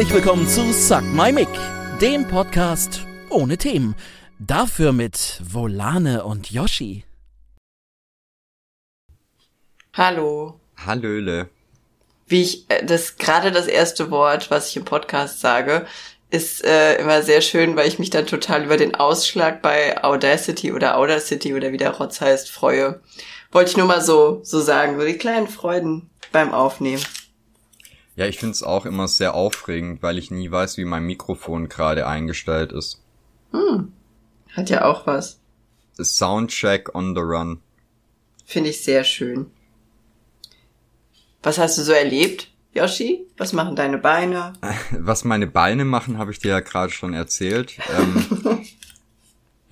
Herzlich willkommen zu Suck My Mic, dem Podcast ohne Themen. Dafür mit Volane und Yoshi. Hallo. Hallöle. Wie ich äh, das gerade das erste Wort, was ich im Podcast sage, ist äh, immer sehr schön, weil ich mich dann total über den Ausschlag bei Audacity oder Audacity oder wie der Rotz heißt freue. Wollte ich nur mal so so sagen, so die kleinen Freuden beim Aufnehmen. Ja, ich find's auch immer sehr aufregend, weil ich nie weiß, wie mein Mikrofon gerade eingestellt ist. Hm. Hat ja auch was. Soundcheck on the run. Finde ich sehr schön. Was hast du so erlebt, Yoshi? Was machen deine Beine? Was meine Beine machen, habe ich dir ja gerade schon erzählt. Ähm,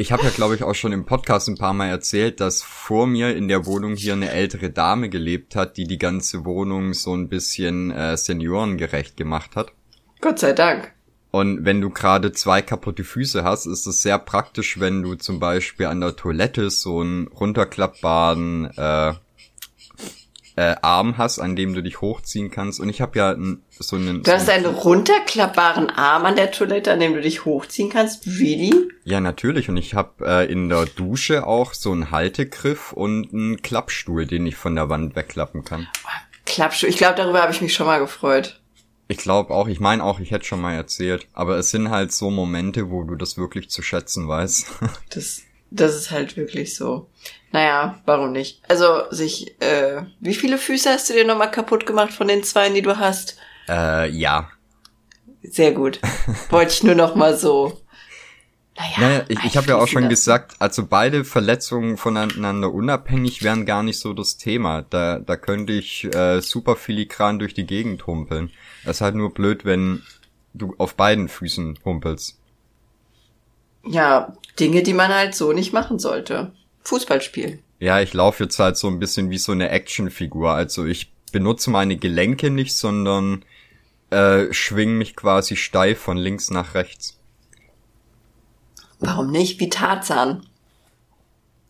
ich habe ja, glaube ich, auch schon im Podcast ein paar Mal erzählt, dass vor mir in der Wohnung hier eine ältere Dame gelebt hat, die die ganze Wohnung so ein bisschen äh, seniorengerecht gemacht hat. Gott sei Dank. Und wenn du gerade zwei kaputte Füße hast, ist es sehr praktisch, wenn du zum Beispiel an der Toilette so einen runterklappbaren äh, äh, Arm hast, an dem du dich hochziehen kannst. Und ich habe ja n, so einen. Du hast so einen runterklappbaren Arm an der Toilette, an dem du dich hochziehen kannst. Really? Ja, natürlich. Und ich habe äh, in der Dusche auch so einen Haltegriff und einen Klappstuhl, den ich von der Wand wegklappen kann. Klappstuhl. Ich glaube, darüber habe ich mich schon mal gefreut. Ich glaube auch, ich meine auch, ich hätte schon mal erzählt. Aber es sind halt so Momente, wo du das wirklich zu schätzen weißt. Das, das ist halt wirklich so. Naja, warum nicht? Also sich, äh, wie viele Füße hast du dir nochmal kaputt gemacht von den zwei, die du hast? äh, ja. Sehr gut. Wollte ich nur noch mal so. Naja, Naja, ich, ich habe ja auch schon gesagt, also beide Verletzungen voneinander unabhängig wären gar nicht so das Thema. Da, da könnte ich äh, super filigran durch die Gegend humpeln. Das ist halt nur blöd, wenn du auf beiden Füßen humpelst. Ja, Dinge, die man halt so nicht machen sollte. Fußball spielen. Ja, ich laufe jetzt halt so ein bisschen wie so eine Actionfigur. Also ich benutze meine Gelenke nicht, sondern äh, schwing mich quasi steif von links nach rechts. Warum nicht? Wie Tarzan.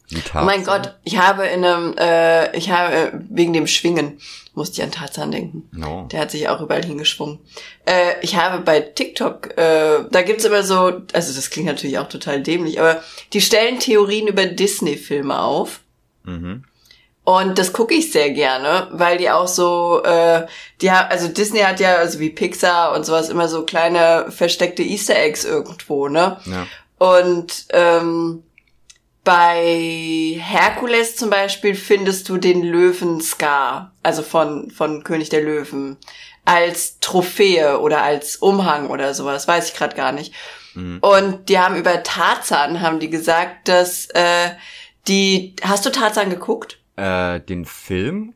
Wie Oh mein Tarzan. Gott, ich habe in einem, äh, ich habe äh, wegen dem Schwingen musste ich an Tarzan denken. No. Der hat sich auch überall hingeschwungen. Äh, ich habe bei TikTok, äh, da gibt's immer so, also das klingt natürlich auch total dämlich, aber die stellen Theorien über Disney-Filme auf. Mhm. Und das gucke ich sehr gerne, weil die auch so, äh, die haben, also Disney hat ja, also wie Pixar und sowas, immer so kleine versteckte Easter Eggs irgendwo, ne? Ja. Und ähm, bei Herkules zum Beispiel findest du den Löwen Scar, also von, von König der Löwen, als Trophäe oder als Umhang oder sowas, weiß ich gerade gar nicht. Und die haben über Tarzan, haben die gesagt, dass äh, die, hast du Tarzan geguckt? Äh, den Film?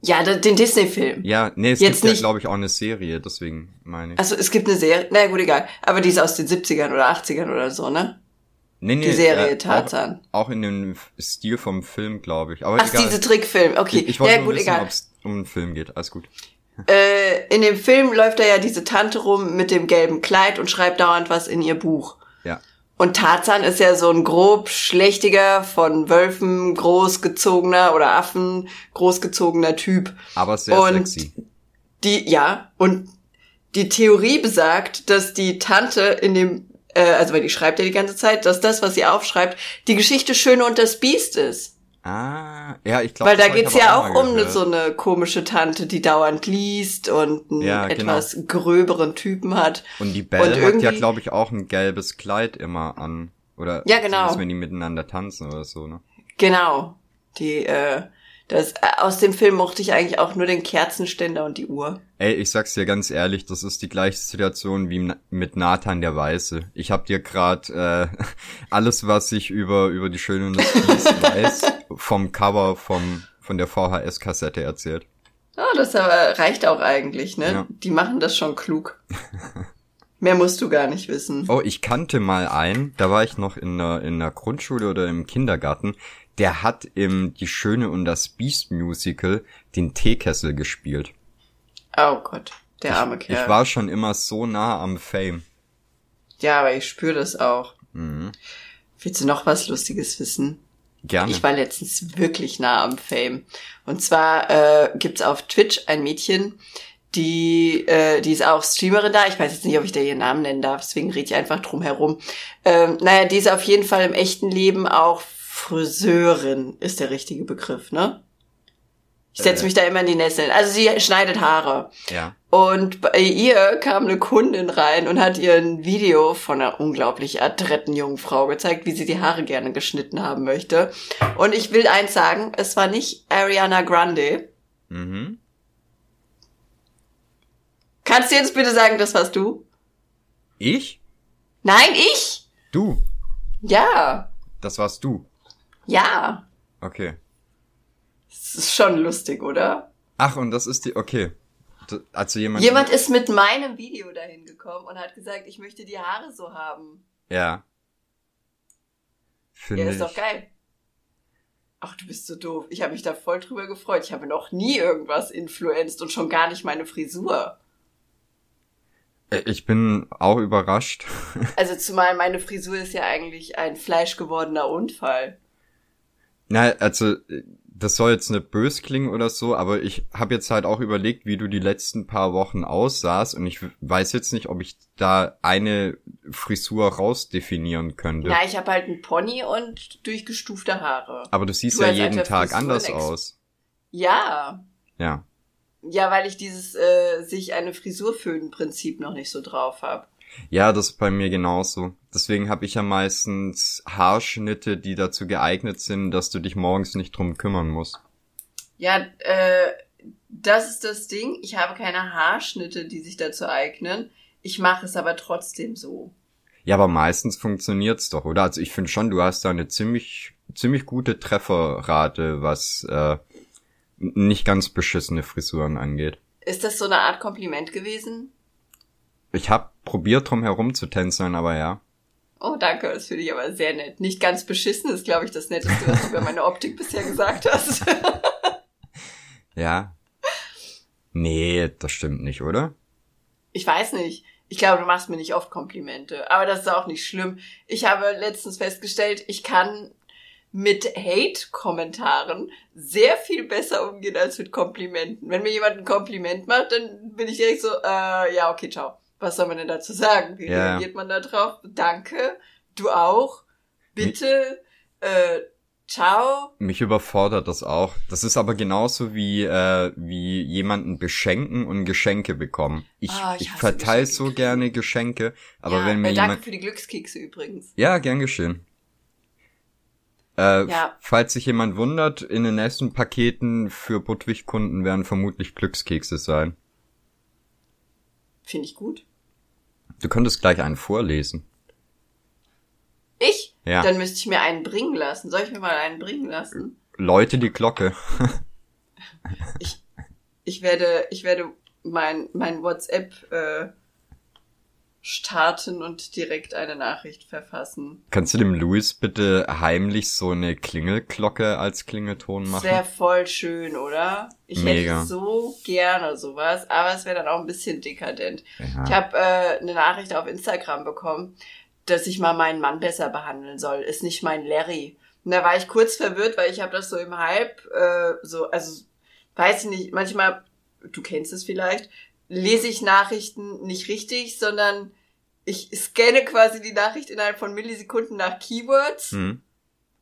Ja, de- den Disney-Film. Ja, nee, es Jetzt gibt ja, nicht- glaube ich, auch eine Serie, deswegen meine ich. Also es gibt eine Serie, na gut, egal. Aber die ist aus den 70ern oder 80ern oder so, ne? Nee, nee, Die Serie äh, Tarzan. Auch, auch in dem Stil vom Film, glaube ich. Aber Ach, egal. diese Trickfilm, okay. Ich, ich wollte ja, nur gut, wissen, egal. ob es um einen Film geht. Alles gut. Äh, in dem Film läuft da ja diese Tante rum mit dem gelben Kleid und schreibt dauernd was in ihr Buch. Ja. Und Tarzan ist ja so ein grob schlechtiger, von Wölfen großgezogener oder Affen großgezogener Typ. Aber sehr Und sexy. Die, ja, und die Theorie besagt, dass die Tante in dem, äh, also weil die schreibt ja die ganze Zeit, dass das, was sie aufschreibt, die Geschichte Schöne und das Biest ist. Ah, ja, ich glaube. Weil da geht's ja auch um eine, so eine komische Tante, die dauernd liest und einen Ja, genau. etwas gröberen Typen hat. Und die Belle und hat ja, glaube ich, auch ein gelbes Kleid immer an. Oder Ja, genau. wenn die miteinander tanzen oder so, ne? Genau. Die, äh, das, äh, aus dem Film mochte ich eigentlich auch nur den Kerzenständer und die Uhr. Ey, ich sag's dir ganz ehrlich, das ist die gleiche Situation wie mit Nathan der Weiße. Ich hab dir grad äh, alles, was ich über über die Schöne und das Biest weiß, vom Cover vom von der VHS-Kassette erzählt. Ah, das aber reicht auch eigentlich, ne? Ja. Die machen das schon klug. Mehr musst du gar nicht wissen. Oh, ich kannte mal einen, da war ich noch in der, in der Grundschule oder im Kindergarten, der hat im Die Schöne und das Biest Musical den Teekessel gespielt. Oh Gott, der arme Kerl. Ich war schon immer so nah am Fame. ja, aber ich spüre das auch. Mhm. Willst du noch was Lustiges wissen? Gerne. Ich war letztens wirklich nah am Fame. Und zwar äh, gibt's auf Twitch ein Mädchen, die, äh, die ist auch Streamerin da. Ich weiß jetzt nicht, ob ich da ihren Namen nennen darf, deswegen rede ich einfach drum herum. Ähm, naja, die ist auf jeden Fall im echten Leben auch Friseurin, ist der richtige Begriff, ne? Ich setze Äh. mich da immer in die Nesseln. Also sie schneidet Haare. Ja. Und bei ihr kam eine Kundin rein und hat ihr ein Video von einer unglaublich adretten jungen Frau gezeigt, wie sie die Haare gerne geschnitten haben möchte. Und ich will eins sagen, es war nicht Ariana Grande. Mhm. Kannst du jetzt bitte sagen, das warst du? Ich? Nein, ich? Du. Ja. Das warst du. Ja. Okay. Das ist schon lustig, oder? Ach, und das ist die, okay. Also jemand. Jemand ist mit meinem Video dahin gekommen und hat gesagt, ich möchte die Haare so haben. Ja. Finde Ja, ist ich. doch geil. Ach, du bist so doof. Ich habe mich da voll drüber gefreut. Ich habe noch nie irgendwas influenced und schon gar nicht meine Frisur. Äh, Ich bin auch überrascht. Also zumal meine Frisur ist ja eigentlich ein fleischgewordener Unfall. Na, also, äh, das soll jetzt nicht bös klingen oder so, aber ich habe jetzt halt auch überlegt, wie du die letzten paar Wochen aussahst und ich weiß jetzt nicht, ob ich da eine Frisur rausdefinieren könnte. Ja, ich habe halt einen Pony und durchgestufte Haare. aber du siehst Du ja jeden Tag anders Frisurenex- aus. Ja. Ja. Ja, weil ich dieses äh, sich eine Frisur föhnen Prinzip noch nicht so drauf habe. Ja, das ist bei mir genauso. Deswegen habe ich ja meistens Haarschnitte, die dazu geeignet sind, dass du dich morgens nicht drum kümmern musst. Ja, äh, das ist das Ding. Ich habe keine Haarschnitte, die sich dazu eignen. Ich mache es aber trotzdem so. Ja, aber meistens funktioniert's doch, oder? Also ich finde schon, du hast da eine ziemlich, ziemlich gute Trefferrate, was äh, nicht ganz beschissene Frisuren angeht. Ist das so eine Art Kompliment gewesen? Ich hab probiert, drum herum zu tänzeln, aber ja. Oh, danke, das finde ich aber sehr nett. Nicht ganz beschissen ist, glaube ich, das Netteste, was du über meine Optik bisher gesagt hast. Ja. Nee, das stimmt nicht, oder? Ich weiß nicht. Ich glaube, du machst mir nicht oft Komplimente. Aber das ist auch nicht schlimm. Ich habe letztens festgestellt, ich kann mit Hate-Kommentaren sehr viel besser umgehen als mit Komplimenten. Wenn mir jemand ein Kompliment macht, dann bin ich direkt so, äh, ja, okay, ciao. Was soll man denn dazu sagen? Wie Ja. reagiert man da drauf? Danke. Du auch. Bitte. Äh, ciao. Mich überfordert das auch. Das ist aber genauso wie, äh, wie jemanden beschenken und Geschenke bekommen. Ich, Ah, ich ich verteile so gerne Geschenke, aber ja, wenn mir äh, danke jemand... für die Glückskekse übrigens. Ja, gern geschehen. Äh, Ja. Falls sich jemand wundert, in den nächsten Paketen für Budwig-Kunden werden vermutlich Glückskekse sein. Finde ich gut. Du könntest gleich einen vorlesen. Ich? Ja. Dann müsste ich mir einen bringen lassen. Soll ich mir mal einen bringen lassen? Läute die Glocke. Ich werde, ich werde mein, mein WhatsApp äh, starten und direkt eine Nachricht verfassen. Kannst du dem Louis bitte heimlich so eine Klingelglocke als Klingelton Das machen? wäre voll schön, oder? Ich Mega. hätte so gerne sowas, aber es wäre dann auch ein bisschen dekadent. Ja. Ich habe äh, eine Nachricht auf Instagram bekommen, dass ich mal meinen Mann besser behandeln soll. Ist nicht mein Larry. Und da war ich kurz verwirrt, weil ich habe das so im Hype, äh, so, also weiß ich nicht, manchmal, du kennst es vielleicht, lese ich Nachrichten nicht richtig, sondern ich scanne quasi die Nachricht innerhalb von Millisekunden nach Keywords Hm.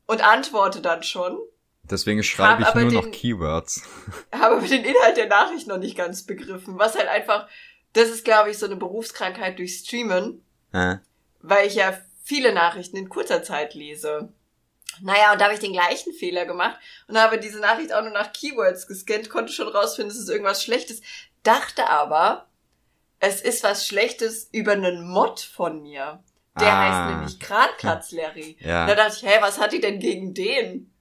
und antworte dann schon. Deswegen schreibe ich nur den- noch Keywords. habe aber den Inhalt der Nachricht noch nicht ganz begriffen. Was halt einfach, das ist, glaube ich, so eine Berufskrankheit durch Streamen, Äh? weil ich ja viele Nachrichten in kurzer Zeit lese. Naja, und da habe ich den gleichen Fehler gemacht und habe diese Nachricht auch nur nach Keywords gescannt, konnte schon rausfinden, es ist irgendwas Schlechtes, dachte aber, es ist was Schlechtes über einen Mod von mir. Der Ah. heißt nämlich Krankatz Larry. Ja. Da dachte ich, hä, was hat die denn gegen den?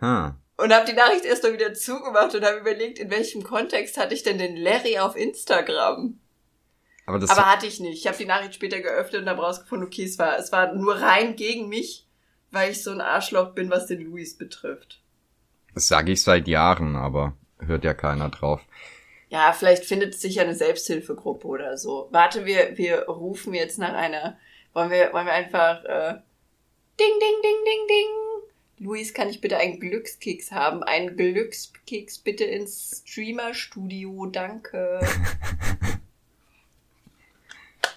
Hm. Und habe die Nachricht erst mal wieder zugemacht und habe überlegt, in welchem Kontext hatte ich denn den Larry auf Instagram? Aber das, Aber hatte ich nicht. Ich habe die Nachricht später geöffnet und habe rausgefunden, okay, es war, es war nur rein gegen mich, weil ich so ein Arschloch bin, was den Luis betrifft. das sage ich seit Jahren, aber hört ja keiner drauf. Ja, vielleicht findet sich ja eine Selbsthilfegruppe oder so. Warte, wir, wir rufen jetzt nach einer. Wollen wir, wollen wir einfach äh, Ding, ding, ding, ding, ding. Luis, kann ich bitte einen Glückskeks haben? Einen Glückskeks bitte ins Streamer-Studio, danke.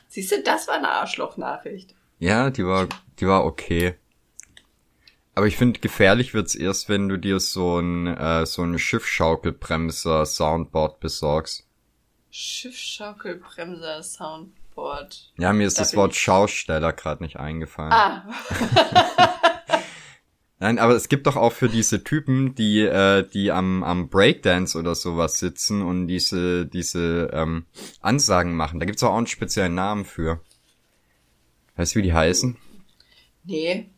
Siehst du, das war eine Arschloch-Nachricht. Ja, die war, die war okay. Aber ich finde, gefährlich wird's erst, wenn du dir so ein, äh, so ein Schiffschaukelbremser-Soundboard besorgst. Schiffschaukelbremser-Soundboard. Ja, mir ist Da das Wort Schausteller gerade nicht eingefallen. Ah, Nein, aber es gibt doch auch für diese Typen, die, äh, die am, am Breakdance oder sowas sitzen und diese, diese ähm, Ansagen machen. Da gibt's auch einen speziellen Namen für. Weißt du, wie die heißen? nee.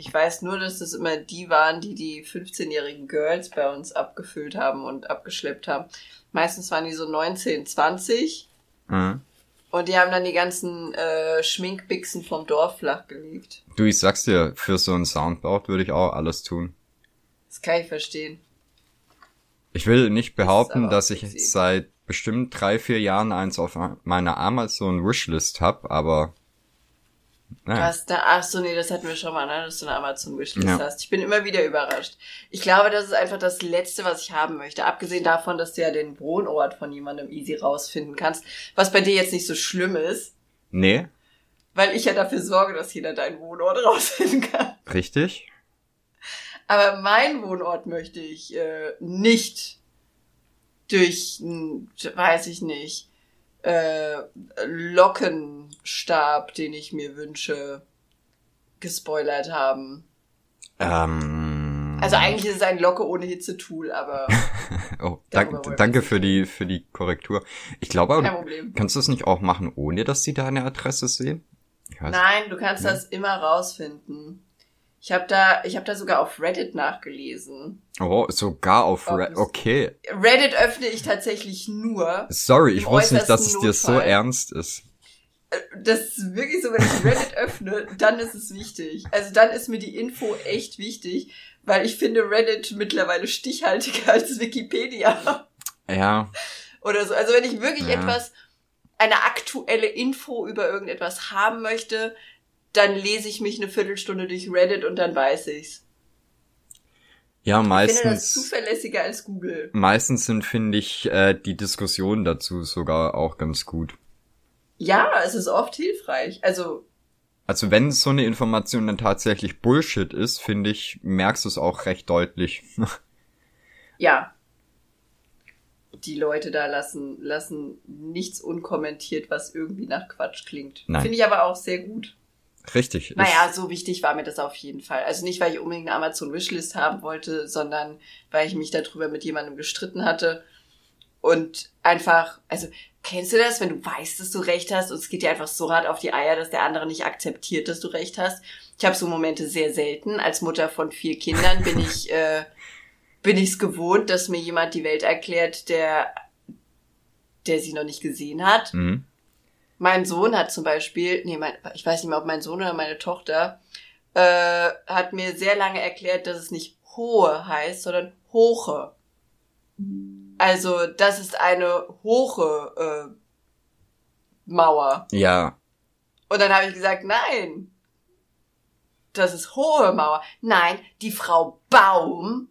Ich weiß nur, dass das immer die waren, die die 15-jährigen Girls bei uns abgefüllt haben und abgeschleppt haben. Meistens waren die so 19, 20 Mhm. und die haben dann die ganzen äh, Schminkbixen vom Dorf flachgelegt. Du, ich sag's dir, für so ein Soundboard würde ich auch alles tun. Das kann ich verstehen. Ich will nicht behaupten, auch dass ich seit bestimmt drei, vier Jahren eins auf meiner Amazon Wishlist hab, aber Naja. hast da, ach so, nee, das hatten wir schon mal, ne, dass du eine Amazon-Wishlist Ja. hast. Ich bin immer wieder überrascht. Ich glaube, das ist einfach das Letzte, was ich haben möchte. Abgesehen davon, dass du ja den Wohnort von jemandem easy rausfinden kannst. Was bei dir jetzt nicht so schlimm ist, Nee, weil ich ja dafür sorge, dass jeder deinen Wohnort rausfinden kann. richtig? Aber mein Wohnort möchte ich äh, nicht durch, weiß ich nicht, äh, Lockenstab, den ich mir wünsche, gespoilert haben. Ähm, Also eigentlich ist es ein Locke ohne Hitze-Tool, aber oh, dank, danke für die, für die Korrektur. Ich glaube, kannst du das nicht auch machen, ohne dass sie deine Adresse sehen? Nein, du kannst Ja. das immer rausfinden. Ich habe da, ich habe da sogar auf Reddit nachgelesen. Oh, sogar auf Ob Red. es- Okay. Reddit öffne ich tatsächlich nur. Sorry, ich wusste nicht, dass es äußersten dir so Notfall. ernst ist. Das ist wirklich so, wenn ich Reddit öffne, dann ist es wichtig. Also dann ist mir die Info echt wichtig, weil ich finde Reddit mittlerweile stichhaltiger als Wikipedia Ja, oder so. Also wenn ich wirklich Ja. etwas, eine aktuelle Info über irgendetwas haben möchte, dann lese ich mich eine Viertelstunde durch Reddit und dann weiß ich's. ja, Ich finde das meistens. zuverlässiger als Google. Meistens sind, finde ich, äh, die Diskussionen dazu sogar auch ganz gut. Ja, es ist oft hilfreich. Also, Also wenn so eine Information dann tatsächlich Bullshit ist, finde ich, merkst du es auch recht deutlich. ja. Die Leute da lassen, lassen nichts unkommentiert, was irgendwie nach Quatsch klingt. Finde ich aber auch sehr gut. Richtig. Naja, so wichtig war mir das auf jeden Fall. Also nicht, weil ich unbedingt eine Amazon-Wishlist haben wollte, sondern weil ich mich darüber mit jemandem gestritten hatte. Und einfach, also, kennst du das, wenn du weißt, dass du recht hast und es geht dir einfach so hart auf die Eier, dass der andere nicht akzeptiert, dass du recht hast? Ich habe so Momente sehr selten. Als Mutter von vier Kindern bin ich, äh, bin ich's gewohnt, dass mir jemand die Welt erklärt, der, der sie noch nicht gesehen hat. Mhm. Mein Sohn hat zum Beispiel, nee, mein, ich weiß nicht mehr, ob mein Sohn oder meine Tochter, äh, hat mir sehr lange erklärt, dass es nicht hohe heißt, sondern hoche. Also, das ist eine hohe äh, Mauer. Ja, Und dann habe ich gesagt, nein, das ist hohe Mauer. Nein, die Frau Baum,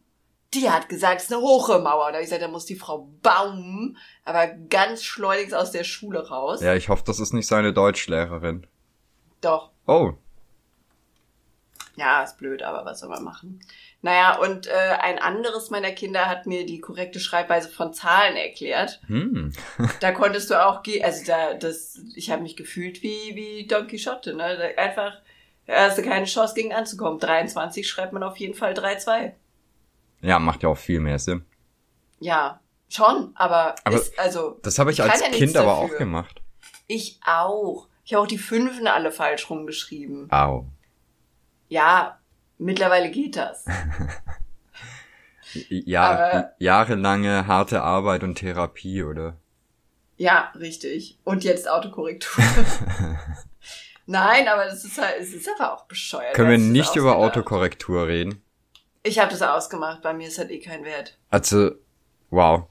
die hat gesagt, es ist eine hohe Mauer. Und da habe ich gesagt, da muss die Frau Baum aber ganz schleunigst aus der Schule raus. ja, ich hoffe, das ist nicht seine Deutschlehrerin. Doch, Oh, Ja, ist blöd, aber was soll man machen? Naja, und äh, ein anderes meiner Kinder hat mir die korrekte Schreibweise von Zahlen erklärt. hm. Da konntest du auch gehen, also da, das, ich habe mich gefühlt wie, wie Don Quixote, ne? Einfach, da hast du keine Chance gegen anzukommen. 23 schreibt man auf jeden Fall 3-2. Ja, macht ja auch viel mehr Sinn. Ja, schon, aber, Aber ist, also, Das habe ich, als ja Kind aber auch gemacht. ich auch. Ich habe auch die Fünfen alle falsch rumgeschrieben. Au. Ja, mittlerweile geht das. Ja, Aber- jahrelange harte Arbeit und Therapie, oder? Ja, richtig. Und jetzt Autokorrektur. Nein, aber das ist halt, es ist einfach auch bescheuert. Können wir nicht über? Autokorrektur reden? Ich habe das ausgemacht, bei mir ist halt eh kein Wert. Also, wow.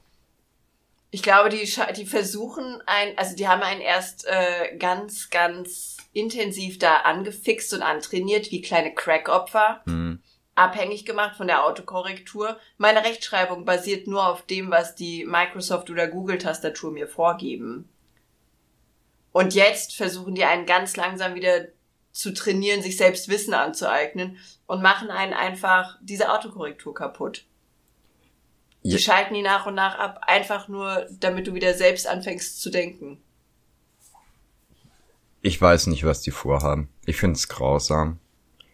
Ich glaube, die, die versuchen ein, also die haben einen erst äh, ganz, ganz intensiv da angefixt und antrainiert, wie kleine Crack-Opfer. Hm. abhängig gemacht von der Autokorrektur. Meine Rechtschreibung basiert nur auf dem, was die Microsoft oder Google Tastatur mir vorgeben. Und jetzt versuchen die einen ganz langsam wieder zu trainieren, sich selbst Wissen anzueignen und machen einen einfach diese Autokorrektur kaputt. Die Ja. schalten die nach und nach ab, einfach nur, damit du wieder selbst anfängst zu denken. Ich weiß nicht, was die vorhaben. Ich find's grausam.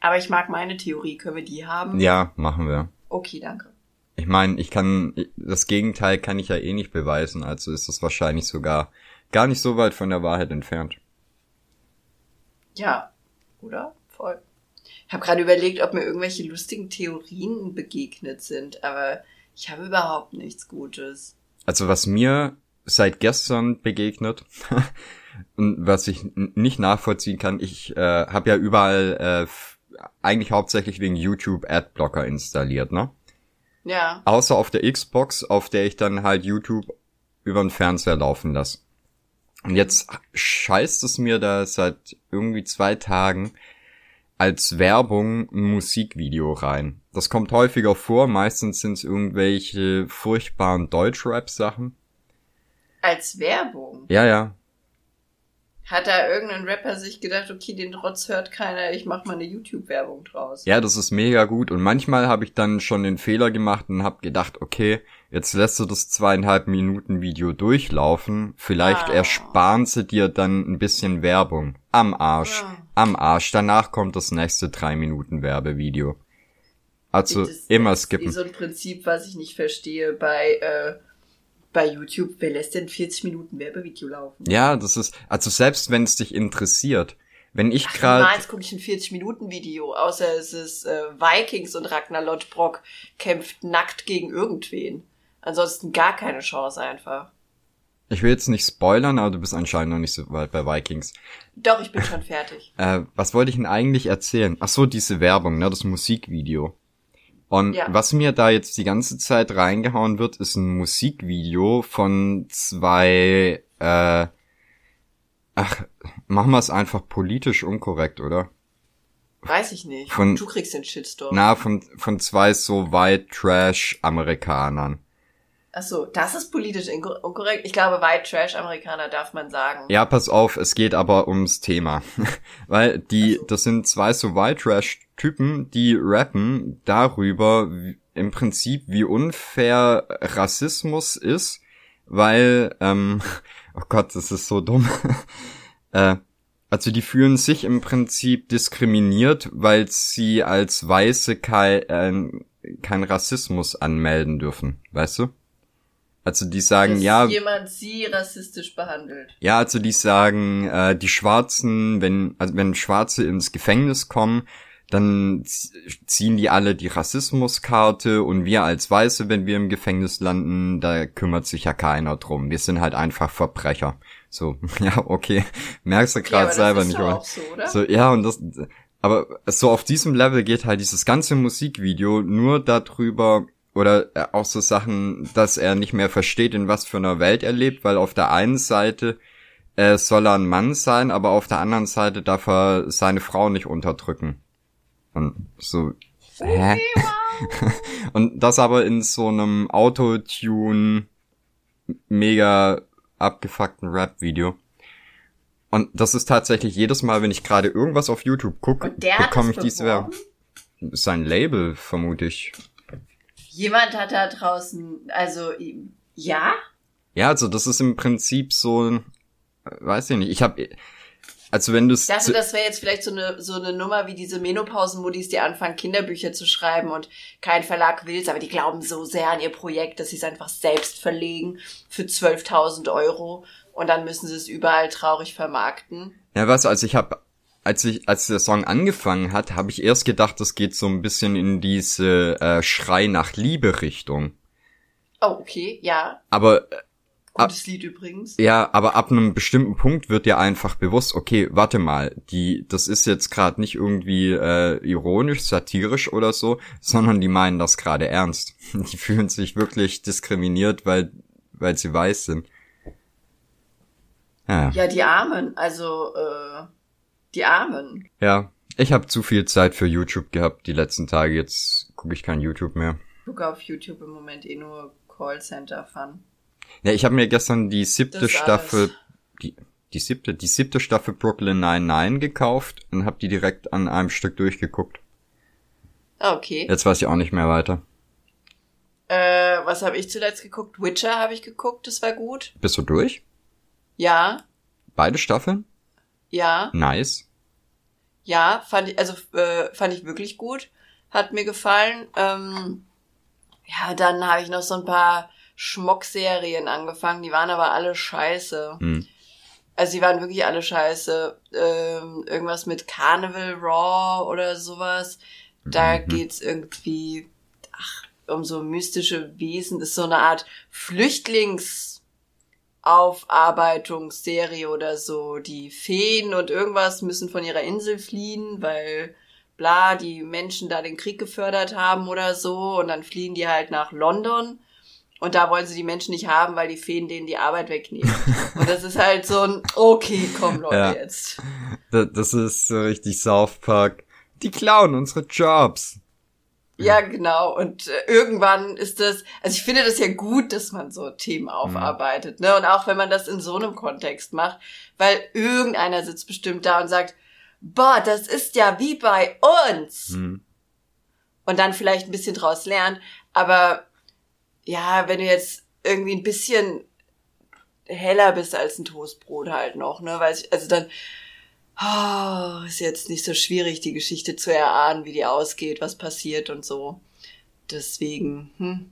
Aber ich mag meine Theorie. Können wir die haben? Ja, machen wir. Okay, danke. Ich meine, ich kann, das Gegenteil kann ich ja eh nicht beweisen, also ist das wahrscheinlich sogar gar nicht so weit von der Wahrheit entfernt. Ja, oder? Voll. Ich habe gerade überlegt, ob mir irgendwelche lustigen Theorien begegnet sind, aber ich habe überhaupt nichts Gutes. Also was mir seit gestern begegnet was ich nicht nachvollziehen kann, ich äh, habe ja überall äh, eigentlich hauptsächlich wegen YouTube Adblocker installiert, ne? Ja. Außer auf der Xbox, auf der ich dann halt YouTube über den Fernseher laufen lasse. Und jetzt scheißt es mir da seit irgendwie zwei Tagen als Werbung ein Musikvideo rein. Das kommt häufiger vor, meistens sind es irgendwelche furchtbaren Deutschrap-Sachen. Als Werbung. Ja, ja. Hat da irgendein Rapper sich gedacht, okay, den Rotz hört keiner, ich mach mal eine YouTube-Werbung draus. Ja, das ist mega gut. Und manchmal habe ich dann schon den Fehler gemacht und habe gedacht, okay, jetzt lässt du das zweieinhalb Minuten Video durchlaufen. Vielleicht Ah. ersparen sie dir dann ein bisschen Werbung. Am Arsch. Ja. Am Arsch. Danach kommt das nächste drei Minuten Werbevideo. Also Das ist immer skippen. so ein Prinzip, was ich nicht verstehe bei, äh, bei YouTube. Wer lässt denn 40 Minuten Werbevideo laufen? Ja, das ist, also selbst wenn es dich interessiert, wenn ich gerade, Niemals gucke ich ein 40-Minuten-Video, außer es ist äh, Vikings und Ragnar Lodbrok kämpft nackt gegen irgendwen. Ansonsten gar keine Chance einfach. ich will jetzt nicht spoilern, aber du bist anscheinend noch nicht so weit bei Vikings. Doch, ich bin schon fertig. Äh, was wollte ich denn eigentlich erzählen? Ach so, diese Werbung, ne, das Musikvideo. Und Ja. was mir da jetzt die ganze Zeit reingehauen wird, ist ein Musikvideo von zwei, äh, ach, machen wir es einfach politisch unkorrekt, oder? Weiß ich nicht. Von- du kriegst den Shitstorm. Na, von, von zwei so White Trash Amerikanern. Ach so, das ist politisch unkorrekt. Ich glaube, White Trash Amerikaner darf man sagen. Ja, pass auf, es geht aber ums Thema. Weil die, so. das sind zwei so White Trash Typen, die rappen darüber wie, im Prinzip, wie unfair Rassismus ist, weil, ähm, oh Gott, das ist so dumm. äh, also die fühlen sich im Prinzip diskriminiert, weil sie als Weiße kein, äh, kein Rassismus anmelden dürfen, weißt du? Also die sagen, Dass ja, jemand sie rassistisch behandelt. ja, also die sagen, äh, die Schwarzen, wenn, also wenn Schwarze ins Gefängnis kommen, dann ziehen die alle die Rassismuskarte und wir als Weiße, wenn wir im Gefängnis landen, da kümmert sich ja keiner drum. Wir sind halt einfach Verbrecher. So, ja, okay. Merkst du Ja, gerade aber selber nicht, oder? so, oder? So, ja, und das, aber so auf diesem Level geht halt dieses ganze Musikvideo nur darüber, oder äh, auch so Sachen, dass er nicht mehr versteht, in was für einer Welt er lebt, weil auf der einen Seite äh, soll er ein Mann sein, aber auf der anderen Seite darf er seine Frau nicht unterdrücken. Und so, hä? Und das aber in so einem Autotune mega abgefuckten Rap-Video. Und das ist tatsächlich jedes Mal, wenn ich gerade irgendwas auf YouTube gucke, bekomme ich diese? Werbung. Sein Label, vermute ich. Jemand hat da draußen, also, ja? Ja, also das ist im Prinzip so, ein- weiß ich nicht, ich habe, also wenn du Ich dachte, das wäre jetzt vielleicht so eine, so eine Nummer wie diese Menopausen-Muddis, die anfangen, Kinderbücher zu schreiben und kein Verlag will's, aber die glauben so sehr an ihr Projekt, dass sie es einfach selbst verlegen für 12.000 Euro und dann müssen sie es überall traurig vermarkten. ja was, also ich habe, als ich, als der Song angefangen hat, habe ich erst gedacht, das geht so ein bisschen in diese äh, Schrei nach Liebe Richtung. Oh, okay, ja. Aber Gutes Lied übrigens. Ja, aber ab einem bestimmten Punkt wird dir einfach bewusst, okay, warte mal, die, das ist jetzt gerade nicht irgendwie äh, ironisch, satirisch oder so, sondern die meinen das gerade ernst. Die fühlen sich wirklich diskriminiert, weil, weil sie weiß sind. Ja, Ja, die Armen, also, äh, die Armen. ja. Ich habe zu viel Zeit für YouTube gehabt die letzten Tage. Jetzt gucke ich kein YouTube mehr. Ich gucke auf YouTube im Moment eh nur Callcenter-Fun. Ja, ich habe mir gestern die siebte Das Staffel, die, die siebte, die siebte Staffel Brooklyn Nine-Nine gekauft und habe die direkt an einem Stück durchgeguckt. Ah, Okay. Jetzt weiß ich auch nicht mehr weiter. Äh, was habe ich zuletzt geguckt? Witcher habe ich geguckt, das war gut. Bist du durch? Ja, Beide Staffeln? ja, Nice. ja, fand ich, also äh, fand ich wirklich gut. Hat mir gefallen. Ähm, ja, dann habe ich noch so ein paar Schmock-Serien angefangen, die waren aber alle scheiße. Hm. Also die waren wirklich alle scheiße. Ähm, irgendwas mit Carnival Raw oder sowas. Da Mhm. geht's irgendwie ach, um so mystische Wesen. Das ist so eine Art Flüchtlingsaufarbeitungsserie oder so. Die Feen und irgendwas müssen von ihrer Insel fliehen, weil bla, die Menschen da den Krieg gefördert haben oder so. Und dann fliehen die halt nach London. Und da wollen sie die Menschen nicht haben, weil die Feen denen die Arbeit wegnehmen. Und das ist halt so ein, okay, komm Leute Ja. jetzt. Da- Das ist so richtig South Park. Die klauen unsere Jobs. Ja, genau. Und äh, irgendwann ist das, also ich finde das ja gut, dass man so Themen aufarbeitet, ne? Und auch wenn man das in so einem Kontext macht, weil irgendeiner sitzt bestimmt da und sagt, boah, das ist ja wie bei uns. Hm. Und dann vielleicht ein bisschen draus lernt. Aber ja, wenn du jetzt irgendwie ein bisschen heller bist als ein Toastbrot halt noch, ne? Weil ich, also dann, oh, ist jetzt nicht so schwierig, die Geschichte zu erahnen, wie die ausgeht, was passiert und so. Deswegen, hm.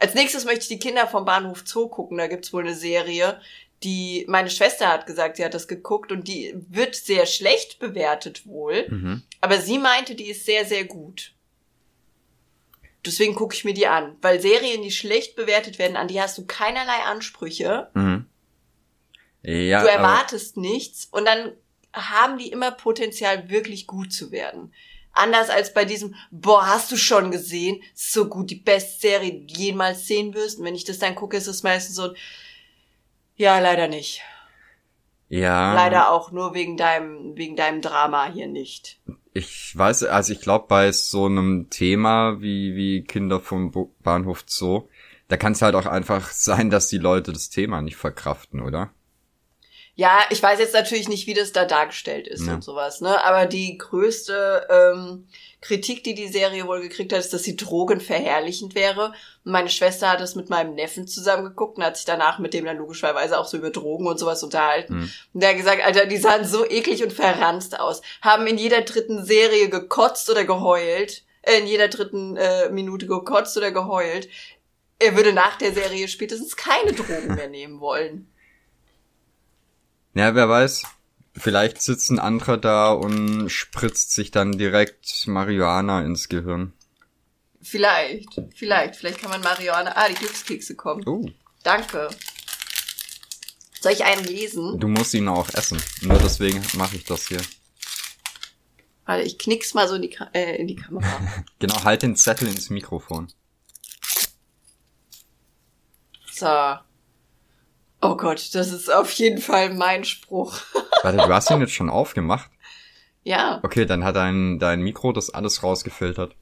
Als nächstes möchte ich die Kinder vom Bahnhof Zoo gucken. Da gibt's wohl eine Serie, die meine Schwester hat gesagt, sie hat das geguckt und die wird sehr schlecht bewertet wohl. Mhm. Aber sie meinte, die ist sehr, sehr gut. Deswegen gucke ich mir die an. Weil Serien, die schlecht bewertet werden, an die hast du keinerlei Ansprüche. Mhm. Ja, du erwartest nichts und dann haben die immer Potenzial, wirklich gut zu werden. Anders als bei diesem, boah, hast du schon gesehen? Ist so gut, die beste Serie, die du jemals sehen wirst. Und wenn ich das dann gucke, ist es meistens so, ein, ja, leider nicht. ja, Leider auch nur wegen deinem, wegen deinem Drama hier nicht. Ich weiß, also ich glaube, bei so einem Thema wie, wie Kinder vom Bahnhof Zoo, da kann es halt auch einfach sein, dass die Leute das Thema nicht verkraften, oder? Ja, ich weiß jetzt natürlich nicht, wie das da dargestellt ist Ja. und sowas, ne? Aber die größte ähm, Kritik, die die Serie wohl gekriegt hat, ist, dass sie drogenverherrlichend wäre. Und meine Schwester hat das mit meinem Neffen zusammengeguckt und hat sich danach mit dem dann logischerweise auch so über Drogen und sowas unterhalten. Hm. Und der hat gesagt, Alter, die sahen so eklig und verranzt aus. Haben in jeder dritten Serie gekotzt oder geheult. Äh, in jeder dritten äh, Minute gekotzt oder geheult. Er würde nach der Serie spätestens keine Drogen mehr nehmen wollen. Ja, wer weiß. Vielleicht sitzt ein anderer da und spritzt sich dann direkt Marihuana ins Gehirn. Vielleicht, vielleicht, vielleicht kann man Marihuana. Ah, die Glückskekse kommen. Oh, Danke. Soll ich einen lesen? du musst ihn auch essen. Nur deswegen mache ich das hier. Warte, ich knick's mal so in die, Ka äh, in die Kamera. Genau, halt den Zettel ins Mikrofon. So. Oh Gott, das ist auf jeden Fall mein Spruch. Warte, du hast ihn jetzt schon aufgemacht? ja, Okay, dann hat dein, dein Mikro das alles rausgefiltert.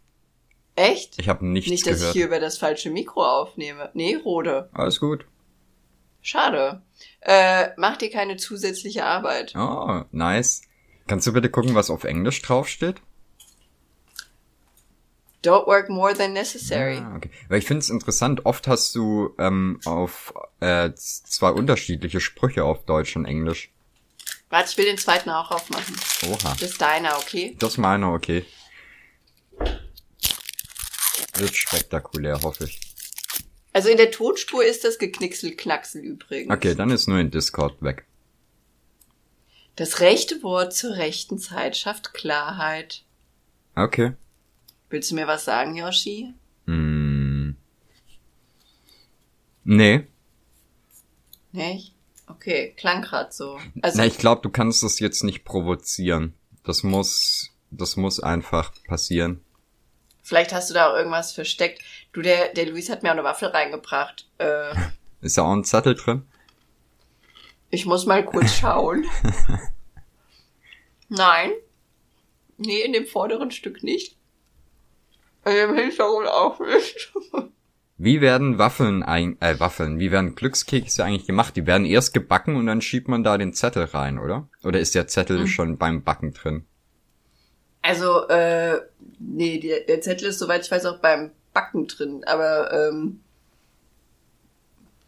echt? Ich habe nichts Nicht, dass gehört. ich hier über das falsche Mikro aufnehme. Nee, Rode. Alles gut. Schade. Äh, mach dir keine zusätzliche Arbeit. Oh, nice. Kannst du bitte gucken, was auf Englisch draufsteht? Don't work more than necessary. Ah, okay. Weil ich finde es interessant, oft hast du ähm, auf äh, zwei unterschiedliche Sprüche auf Deutsch und Englisch. Warte, ich will den zweiten auch aufmachen. Oha. Das ist deiner, okay? Das ist meiner, okay. Wird spektakulär, hoffe ich. Also in der Tonspur ist das geknicksel-knacksel übrigens. Okay, dann ist nur in Discord weg. Das rechte Wort zur rechten Zeit schafft Klarheit. Okay. Willst du mir was sagen, Yoshi? Hm. Nee. Nicht? Okay, klang grad so. Also, Na, ich glaube, du kannst das jetzt nicht provozieren. Das muss, das muss einfach passieren. vielleicht hast du da auch irgendwas versteckt. Du, der, der Luis hat mir auch eine Waffel reingebracht. Äh, Ist da auch ein Zettel drin? ich muss mal kurz schauen. Nein. Nee, in dem vorderen Stück nicht. Hinteren auch nicht. Wie werden Waffeln ein, äh, Waffeln, wie werden Glückskekse eigentlich gemacht? Die werden erst gebacken und dann schiebt man da den Zettel rein, oder? Oder ist der Zettel Mhm. schon beim Backen drin? Also, äh, nee, der, der Zettel ist, soweit ich weiß, auch beim Backen drin, aber ähm,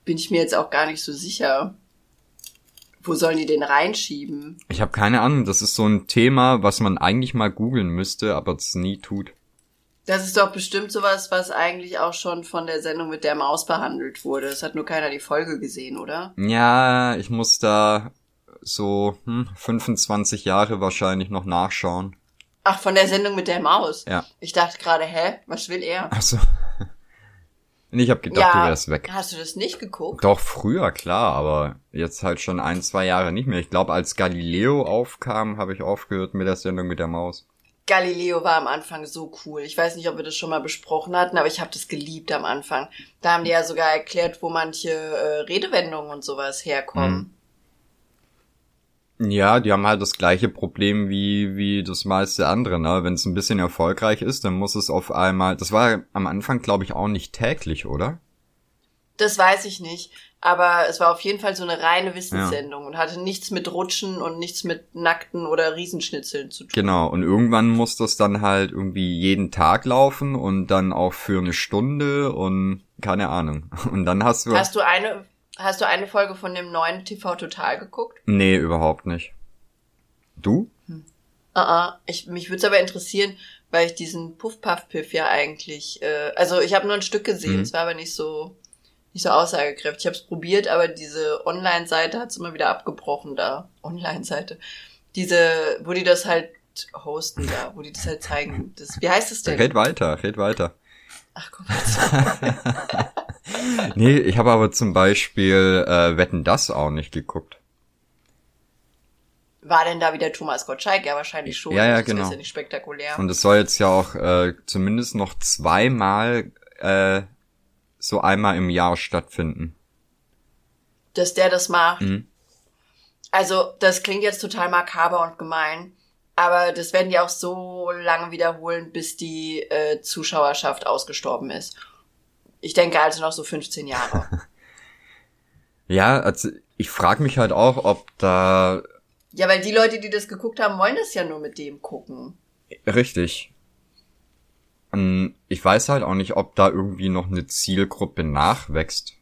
bin ich mir jetzt auch gar nicht so sicher. Wo sollen die den reinschieben? Ich habe keine Ahnung, das ist so ein Thema, was man eigentlich mal googeln müsste, aber es nie tut. Das ist doch bestimmt sowas, was eigentlich auch schon von der Sendung mit der Maus behandelt wurde. Es hat nur keiner die Folge gesehen, oder? Ja, ich muss da so hm, 25 Jahre wahrscheinlich noch nachschauen. Ach, von der Sendung mit der Maus. Ja. Ich dachte gerade, hä, was will er? Also. Ich hab gedacht, du wärst weg. Hast du das nicht geguckt? Doch, früher, klar, aber jetzt halt schon ein, zwei Jahre nicht mehr. Ich glaube, als Galileo aufkam, habe ich aufgehört mit der Sendung mit der Maus. Galileo war am Anfang so cool. Ich weiß nicht, ob wir das schon mal besprochen hatten, aber ich habe das geliebt am Anfang. Da haben die ja sogar erklärt, wo manche äh, Redewendungen und sowas herkommen. Ja, die haben halt das gleiche Problem wie, wie das meiste andere, ne? Wenn es ein bisschen erfolgreich ist, dann muss es auf einmal, das war am Anfang, glaube ich, auch nicht täglich, oder? Das weiß ich nicht. Aber es war auf jeden Fall so eine reine Wissenssendung und hatte nichts mit Rutschen und nichts mit nackten oder Riesenschnitzeln zu tun. Genau, und irgendwann muss das dann halt irgendwie jeden Tag laufen und dann auch für eine Stunde und keine Ahnung. Und dann hast du. Hast du eine, hast du eine Folge von dem neuen TV Total geguckt? Nee, überhaupt nicht. Du? Uh -uh. Ich, mich würde es aber interessieren, weil ich diesen Puff-Puff-Piff ja eigentlich, äh, also ich habe nur ein Stück gesehen, Mhm. es war aber nicht so, nicht so aussagekräftig. Ich habe es probiert, aber diese Online-Seite hat es immer wieder abgebrochen da. Online-Seite. Diese, wo die das halt hosten da, wo die das halt zeigen. Das, wie heißt es denn? Red weiter, red weiter. Ach komm jetzt. Nee, ich habe aber zum Beispiel äh, Wetten das auch nicht geguckt. War denn da wieder Thomas Gottschalk? Ja, wahrscheinlich schon. Ja, ja, wär's genau. ja nicht spektakulär. Und es soll jetzt ja auch äh, zumindest noch zweimal äh, so einmal im Jahr stattfinden. dass der das macht. Mhm. Also, das klingt jetzt total makaber und gemein, aber das werden die auch so lange wiederholen, bis die äh, Zuschauerschaft ausgestorben ist. Ich denke also noch so 15 Jahre. Ja, also ich frage mich halt auch, ob da ja, weil die Leute, die das geguckt haben, wollen das ja nur mit dem gucken. richtig. Und ich weiß halt auch nicht, ob da irgendwie noch eine Zielgruppe nachwächst.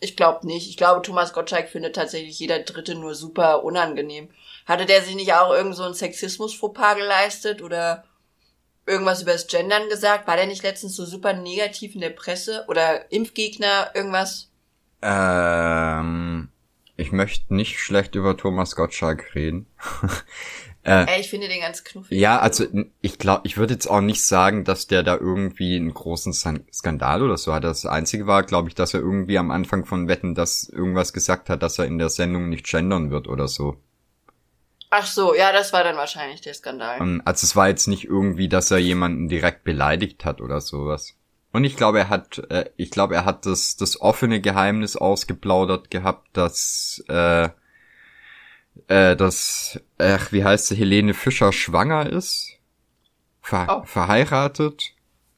Ich glaube nicht. Ich glaube, Thomas Gottschalk findet tatsächlich jeder Dritte nur super unangenehm. Hatte der sich nicht auch irgend so ein Sexismus-Fauxpas geleistet oder irgendwas übers Gendern gesagt? War der nicht letztens so super negativ in der Presse? Oder Impfgegner, irgendwas? Ähm, ich möchte nicht schlecht über Thomas Gottschalk reden. äh, Ey, ich finde den ganz knuffig. Ja, also ich glaube, ich würde jetzt auch nicht sagen, dass der da irgendwie einen großen Skandal oder so hat. Das Einzige war, glaube ich, dass er irgendwie am Anfang von Wetten das irgendwas gesagt hat, dass er in der Sendung nicht gendern wird oder so. Ach so, ja, das war dann wahrscheinlich der Skandal. Und also es war jetzt nicht irgendwie, dass er jemanden direkt beleidigt hat oder sowas. Und ich glaube, er hat, äh, ich glaube, er hat das, das offene Geheimnis ausgeplaudert gehabt, dass, äh, äh, dass, ach, wie heißt sie, Helene Fischer schwanger ist, ver Oh. verheiratet,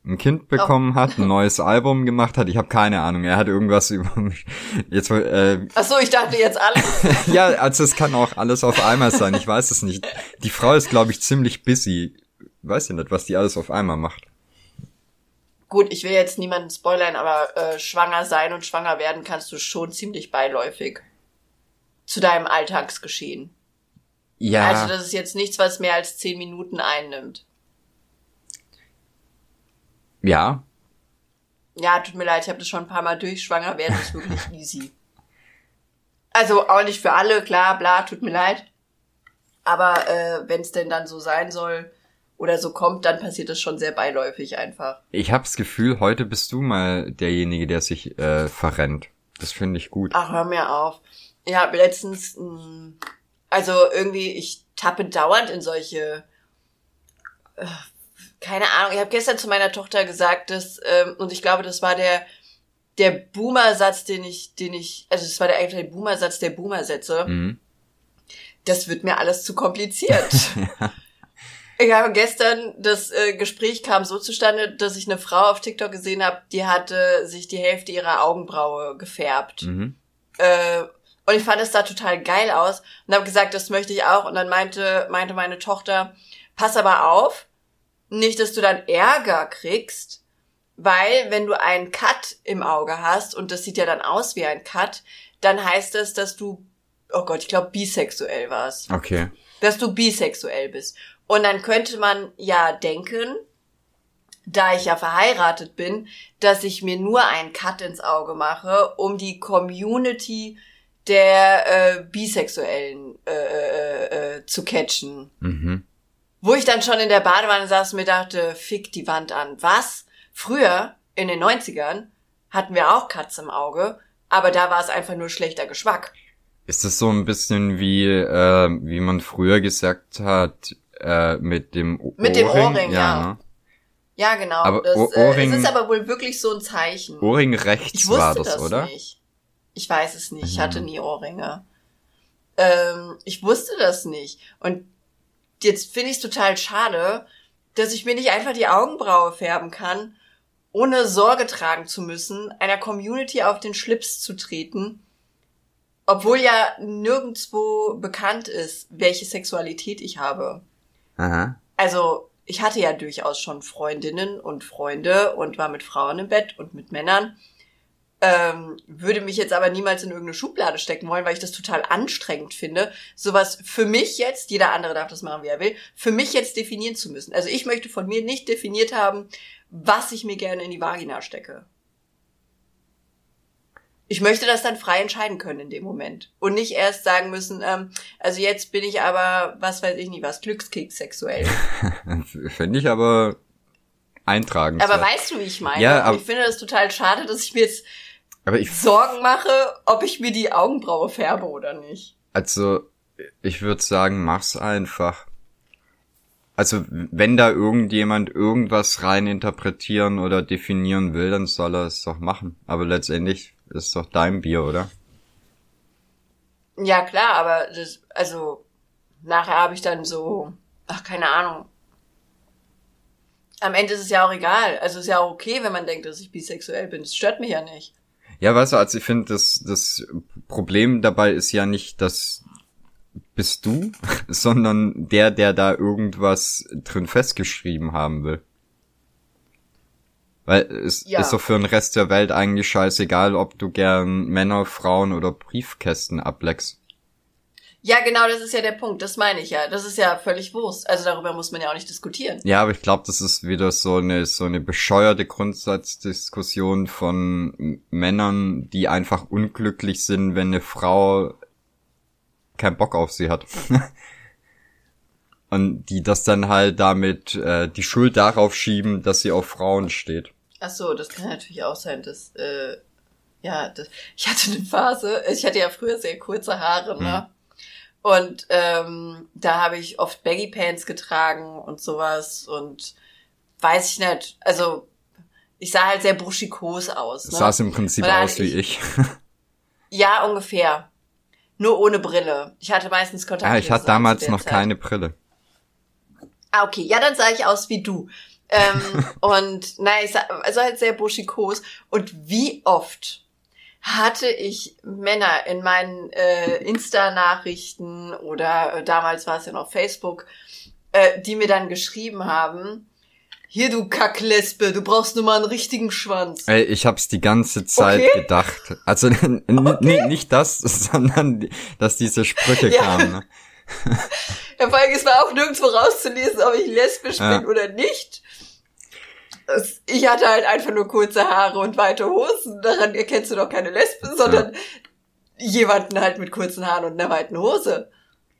ein Kind bekommen hat, ein neues Album gemacht hat. Ich habe keine Ahnung. Er hat irgendwas über mich. Jetzt, äh, Ach so, ich dachte jetzt alles. ja, also es kann auch alles auf einmal sein. Ich weiß es nicht. Die Frau ist, glaube ich, ziemlich busy. Weiß ja nicht, was die alles auf einmal macht. Gut, ich will jetzt niemanden spoilern, aber äh, schwanger sein und schwanger werden kannst du schon ziemlich beiläufig zu deinem Alltagsgeschehen. Ja, Also das ist jetzt nichts, was mehr als zehn Minuten einnimmt. ja, Ja, tut mir leid, ich habe das schon ein paar Mal durch. Schwanger werden ist wirklich easy. Also auch nicht für alle, klar, bla, tut mir leid. Aber äh, wenn es denn dann so sein soll oder so kommt, dann passiert das schon sehr beiläufig einfach. ich hab's Gefühl, heute bist du mal derjenige, der sich äh, verrennt. Das finde ich gut. Ach, hör mir auf. Ich habe letztens, mh, also irgendwie, ich tappe dauernd in solche, äh, keine Ahnung. Ich habe gestern zu meiner Tochter gesagt, dass, ähm, und ich glaube, das war der der Boomer-Satz, den ich, den ich, also das war der eigentlich der Boomer-Satz der Boomer-Sätze. Mhm. Das wird mir alles zu kompliziert. Ich habe gestern, das äh, Gespräch kam so zustande, dass ich eine Frau auf TikTok gesehen habe, die hatte sich die Hälfte ihrer Augenbraue gefärbt. Mhm. Äh, und ich fand es da total geil aus und habe gesagt, das möchte ich auch. Und dann meinte, meinte meine Tochter, pass aber auf, nicht, dass du dann Ärger kriegst, weil wenn du einen Cut im Auge hast und das sieht ja dann aus wie ein Cut, dann heißt das, dass du, oh Gott, ich glaube, bisexuell warst. Okay. Dass du bisexuell bist. Und dann könnte man ja denken, da ich ja verheiratet bin, dass ich mir nur einen Cut ins Auge mache, um die Community der äh, Bisexuellen äh, äh, äh, zu catchen. Mhm. Wo ich dann schon in der Badewanne saß und mir dachte, fick die Wand an. Was? Früher, in den 90ern, hatten wir auch Cuts im Auge, aber da war es einfach nur schlechter Geschmack. Ist das so ein bisschen wie, äh, wie man früher gesagt hat, äh, mit dem O- Mit dem Ohrring, ja. Ne? Ja, genau. Aber das, Ohr- äh, Ohrring- es ist aber wohl wirklich so ein Zeichen. Ohrring rechts war das, das oder? nicht. Ich weiß es nicht. Ich Mhm. hatte nie Ohrringe. Ähm, ich wusste das nicht. Und jetzt finde ich es total schade, dass ich mir nicht einfach die Augenbraue färben kann, ohne Sorge tragen zu müssen, einer Community auf den Schlips zu treten, obwohl ja nirgendwo bekannt ist, welche Sexualität ich habe Aha. also ich hatte ja durchaus schon Freundinnen und Freunde und war mit Frauen im Bett und mit Männern. Ähm, würde mich jetzt aber niemals in irgendeine Schublade stecken wollen, weil ich das total anstrengend finde, sowas für mich jetzt, jeder andere darf das machen, wie er will, für mich jetzt definieren zu müssen. Also ich möchte von mir nicht definiert haben, was ich mir gerne in die Vagina stecke. Ich möchte das dann frei entscheiden können in dem Moment. Und nicht erst sagen müssen, ähm, also jetzt bin ich aber, was weiß ich nicht, was, Glückskeks sexuell. Finde ich aber eintragend. Aber weißt du, wie ich meine? Ja, aber- ich finde das total schade, dass ich mir jetzt aber ich, Sorgen mache, ob ich mir die Augenbraue färbe oder nicht. also, ich würde sagen, mach's einfach. Also, wenn da irgendjemand irgendwas rein interpretieren oder definieren will, dann soll er es doch machen. Aber letztendlich ist es doch dein Bier, oder? Ja, klar, aber das, also, nachher habe ich dann so, ach, keine Ahnung. Am Ende ist es ja auch egal. Also ist ja auch okay, wenn man denkt, dass ich bisexuell bin. Das stört mich ja nicht. Ja, weißt du, also ich finde, das, das Problem dabei ist ja nicht, dass bist du, sondern der, der da irgendwas drin festgeschrieben haben will. Weil es Ja. ist doch für den Rest der Welt eigentlich scheißegal, ob du gern Männer, Frauen oder Briefkästen ableckst. Ja, genau, das ist ja der Punkt. Das meine ich ja. Das ist ja völlig Wurst. Also darüber muss man ja auch nicht diskutieren. Ja, aber ich glaube, das ist wieder so eine so eine bescheuerte Grundsatzdiskussion von Männern, die einfach unglücklich sind, wenn eine Frau keinen Bock auf sie hat. Und die das dann halt damit äh, die Schuld darauf schieben, dass sie auf Frauen steht. Ach so, das kann natürlich auch sein, dass, äh, ja, das, ich hatte eine Phase, ich hatte ja früher sehr kurze Haare, ne? Und ähm, da habe ich oft Baggy Pants getragen und sowas und weiß ich nicht, also ich sah halt sehr buschikos aus. Ne? sah im Prinzip aus wie ich. Ja, ungefähr. Nur ohne Brille. Ich hatte meistens Kontakt. ah, ich hatte damals noch keine Brille. Ah, okay. Ja, dann sah ich aus wie du. Ähm, und nein, ich sah, also halt sehr buschikos. Und wie oft hatte ich Männer in meinen äh, Insta-Nachrichten oder äh, damals war es ja noch Facebook, äh, die mir dann geschrieben haben, hier du Kacklesbe, du brauchst nur mal einen richtigen Schwanz. Ey, ich hab's die ganze Zeit Okay. gedacht. Also nee, nicht das, sondern dass diese Sprüche Ja. kamen. Ne? Ja, vor allem, es war auch nirgendwo rauszulesen, ob ich lesbisch Ja. bin oder nicht. Es- Ich hatte halt einfach nur kurze Haare und weite Hosen. Daran erkennst du doch keine Lesben, sondern jemanden halt mit kurzen Haaren und einer weiten Hose.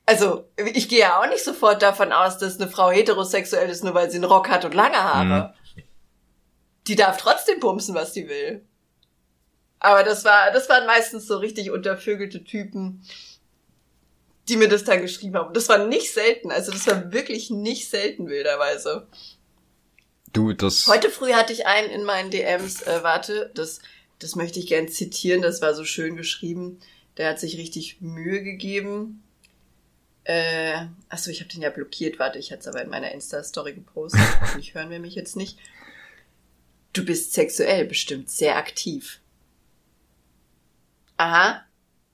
Also, ich gehe ja auch nicht sofort davon aus, dass eine Frau heterosexuell ist, nur weil sie einen Rock hat und lange Haare. Die darf trotzdem bumsen, was sie will. Aber das war, das waren meistens so richtig untervögelte Typen, die mir das dann geschrieben haben. Und das war nicht selten. Also das war wirklich nicht selten, wilderweise. Du, das. Heute früh hatte ich einen in meinen DMs, äh, warte, das, das möchte ich gern zitieren, das war so schön geschrieben. Der hat sich richtig Mühe gegeben. Äh, achso, ich habe den ja blockiert. Warte, ich hatte es aber in meiner Insta-Story gepostet. Hoffentlich hören wir mich jetzt nicht. Du bist sexuell bestimmt sehr aktiv. Aha.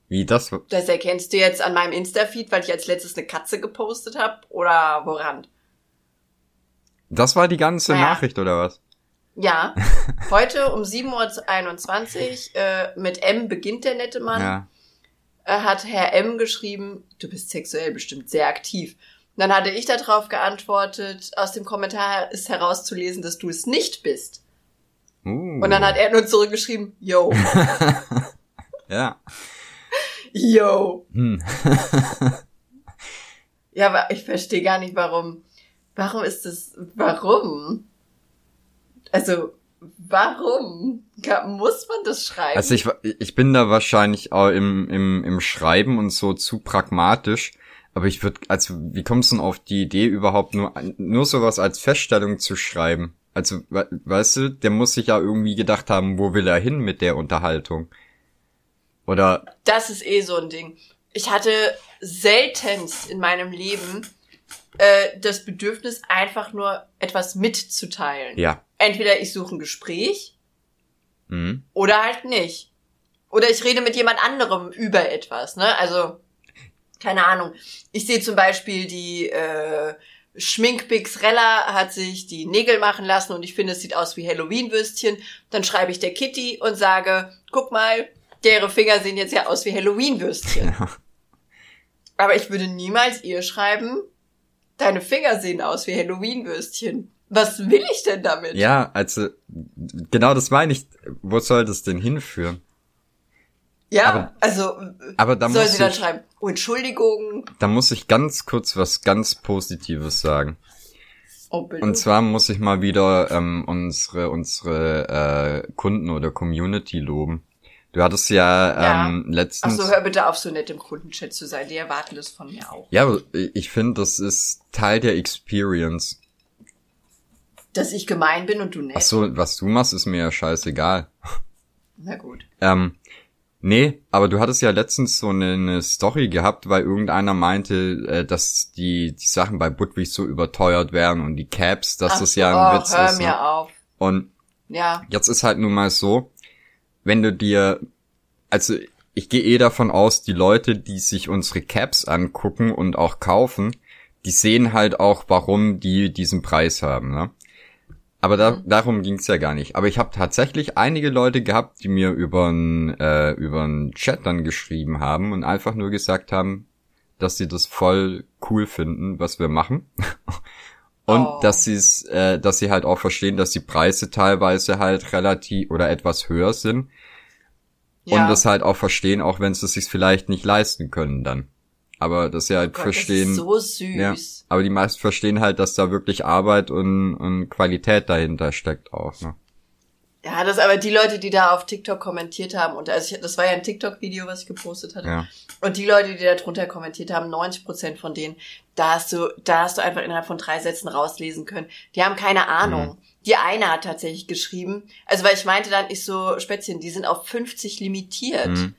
Wie das? Das erkennst du jetzt an meinem Insta-Feed, weil ich als letztes eine Katze gepostet habe? Oder woran? Das war die ganze Naja. Nachricht, oder was? Ja, heute um 7.21 Uhr äh, mit M beginnt der nette Mann. Ja. äh, hat Herr M geschrieben, du bist sexuell bestimmt sehr aktiv. Und dann hatte ich darauf geantwortet, aus dem Kommentar ist herauszulesen, dass du es nicht bist. Uh. Und dann hat er nur zurückgeschrieben, yo, Ja. yo. Hm. Ja, aber ich verstehe gar nicht, warum. Warum ist das, warum? Also, warum? Muss man das schreiben? Also ich, ich bin da wahrscheinlich auch im, im, im Schreiben und so zu pragmatisch. Aber ich würde, also wie kommst du denn auf die Idee überhaupt nur, nur sowas als Feststellung zu schreiben? Also, we- weißt du, der muss sich ja irgendwie gedacht haben, wo will er hin mit der Unterhaltung? Oder, Das ist eh so ein Ding. Ich hatte seltenst in meinem Leben äh, das Bedürfnis, einfach nur etwas mitzuteilen. ja. Entweder ich suche ein Gespräch Mhm. oder halt nicht. Oder ich rede mit jemand anderem über etwas, ne? Also, keine Ahnung. Ich sehe zum Beispiel die äh, Schminkbix Rella hat sich die Nägel machen lassen und ich finde, es sieht aus wie Halloween-Würstchen. Dann schreibe ich der Kitty und sage, guck mal, deren Finger sehen jetzt ja aus wie Halloween-Würstchen. Aber ich würde niemals ihr schreiben, deine Finger sehen aus wie Halloween-Würstchen. Was will ich denn damit? Ja, also, genau das meine ich. Wo soll das denn hinführen? Ja, Aber- also Aber da soll muss sie dann ich, schreiben, oh, Entschuldigung, da muss ich ganz kurz was ganz Positives sagen. oh bitte. Und zwar muss ich mal wieder ähm, unsere unsere äh, Kunden oder Community loben. Du hattest ja, ähm, Ach letztens. so, hör bitte auf, so nett im Kundenchat zu sein. Die erwarten das von mir auch. ja, ich finde, das ist Teil der Experience. Dass ich gemein bin und du nett. Ach so, was du machst, ist mir ja scheißegal. Na gut. Ähm, nee, aber du hattest ja letztens so eine, eine Story gehabt, weil irgendeiner meinte, äh, dass die die Sachen bei Budwig so überteuert wären und die Caps, dass Ach das ja ein oh, Witz hör ist. mir Ne? auf. Und Ja, Jetzt ist halt nun mal so, wenn du dir, also ich gehe eh davon aus, die Leute, die sich unsere Caps angucken und auch kaufen, die sehen halt auch, warum die diesen Preis haben, ne? Aber da, darum ging's ja gar nicht. Aber ich habe tatsächlich einige Leute gehabt, die mir übern äh, übern Chat dann geschrieben haben und einfach nur gesagt haben, dass sie das voll cool finden, was wir machen. Und Oh. dass sie es, äh, dass sie halt auch verstehen, dass die Preise teilweise halt relativ oder etwas höher sind. ja. Und das halt auch verstehen, auch wenn sie es sich vielleicht nicht leisten können dann. Aber dass sie halt Oh Gott, verstehen. Das ist so süß. ja, aber die meisten verstehen halt, dass da wirklich Arbeit und, und Qualität dahinter steckt auch. Ne? Ja, das aber die Leute, die da auf TikTok kommentiert haben, und also ich, das war ja ein TikTok-Video, was ich gepostet hatte. Ja. Und die Leute, die da drunter kommentiert haben, 90 Prozent von denen, da hast du, da hast du einfach innerhalb von drei Sätzen rauslesen können. Die haben keine Ahnung. Die eine hat tatsächlich geschrieben, also weil ich meinte dann, ich so, Spätzchen, die sind auf 50 limitiert. Mhm.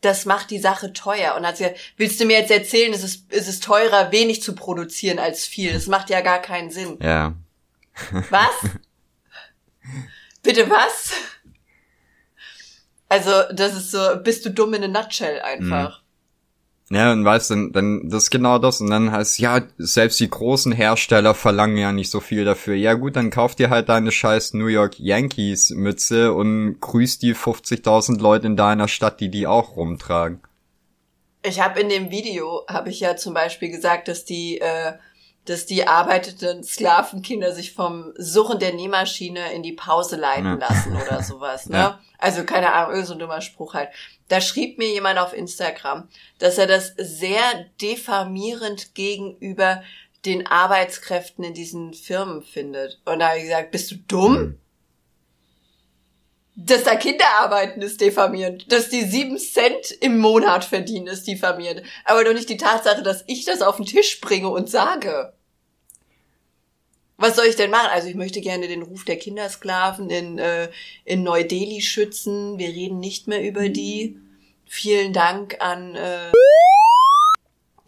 Das macht die Sache teuer. Und hat sie gesagt, willst du mir jetzt erzählen, es ist, es ist teurer, wenig zu produzieren als viel? Das macht ja gar keinen Sinn. Ja. Was? Bitte was? Also, das ist so, bist du dumm in a nutshell einfach. Ja, und weißt dann, dann, das ist genau das. Und dann heißt, ja, selbst die großen Hersteller verlangen ja nicht so viel dafür. Ja gut, dann kauf dir halt deine scheiß New York Yankees Mütze und grüß die 50.000 Leute in deiner Stadt, die die auch rumtragen. Ich habe in dem Video, habe ich ja zum Beispiel gesagt, dass die, äh, dass die arbeitenden Sklavenkinder sich vom Surren der Nähmaschine in die Pause leiten Ja. lassen oder sowas, ne? Ja. Also keine Ahnung, irgend so ein dummer Spruch halt. Da schrieb mir jemand auf Instagram, dass er das sehr diffamierend gegenüber den Arbeitskräften in diesen Firmen findet. Und da habe ich gesagt, bist du dumm? Hm. Dass da Kinder arbeiten, ist diffamierend. Dass die sieben Cent im Monat verdienen, ist diffamierend. Aber doch nicht die Tatsache, dass ich das auf den Tisch bringe und sage. Was soll ich denn machen? Also ich möchte gerne den Ruf der Kindersklaven in, äh, in Neu-Delhi schützen. Wir reden nicht mehr über die. Vielen Dank an äh,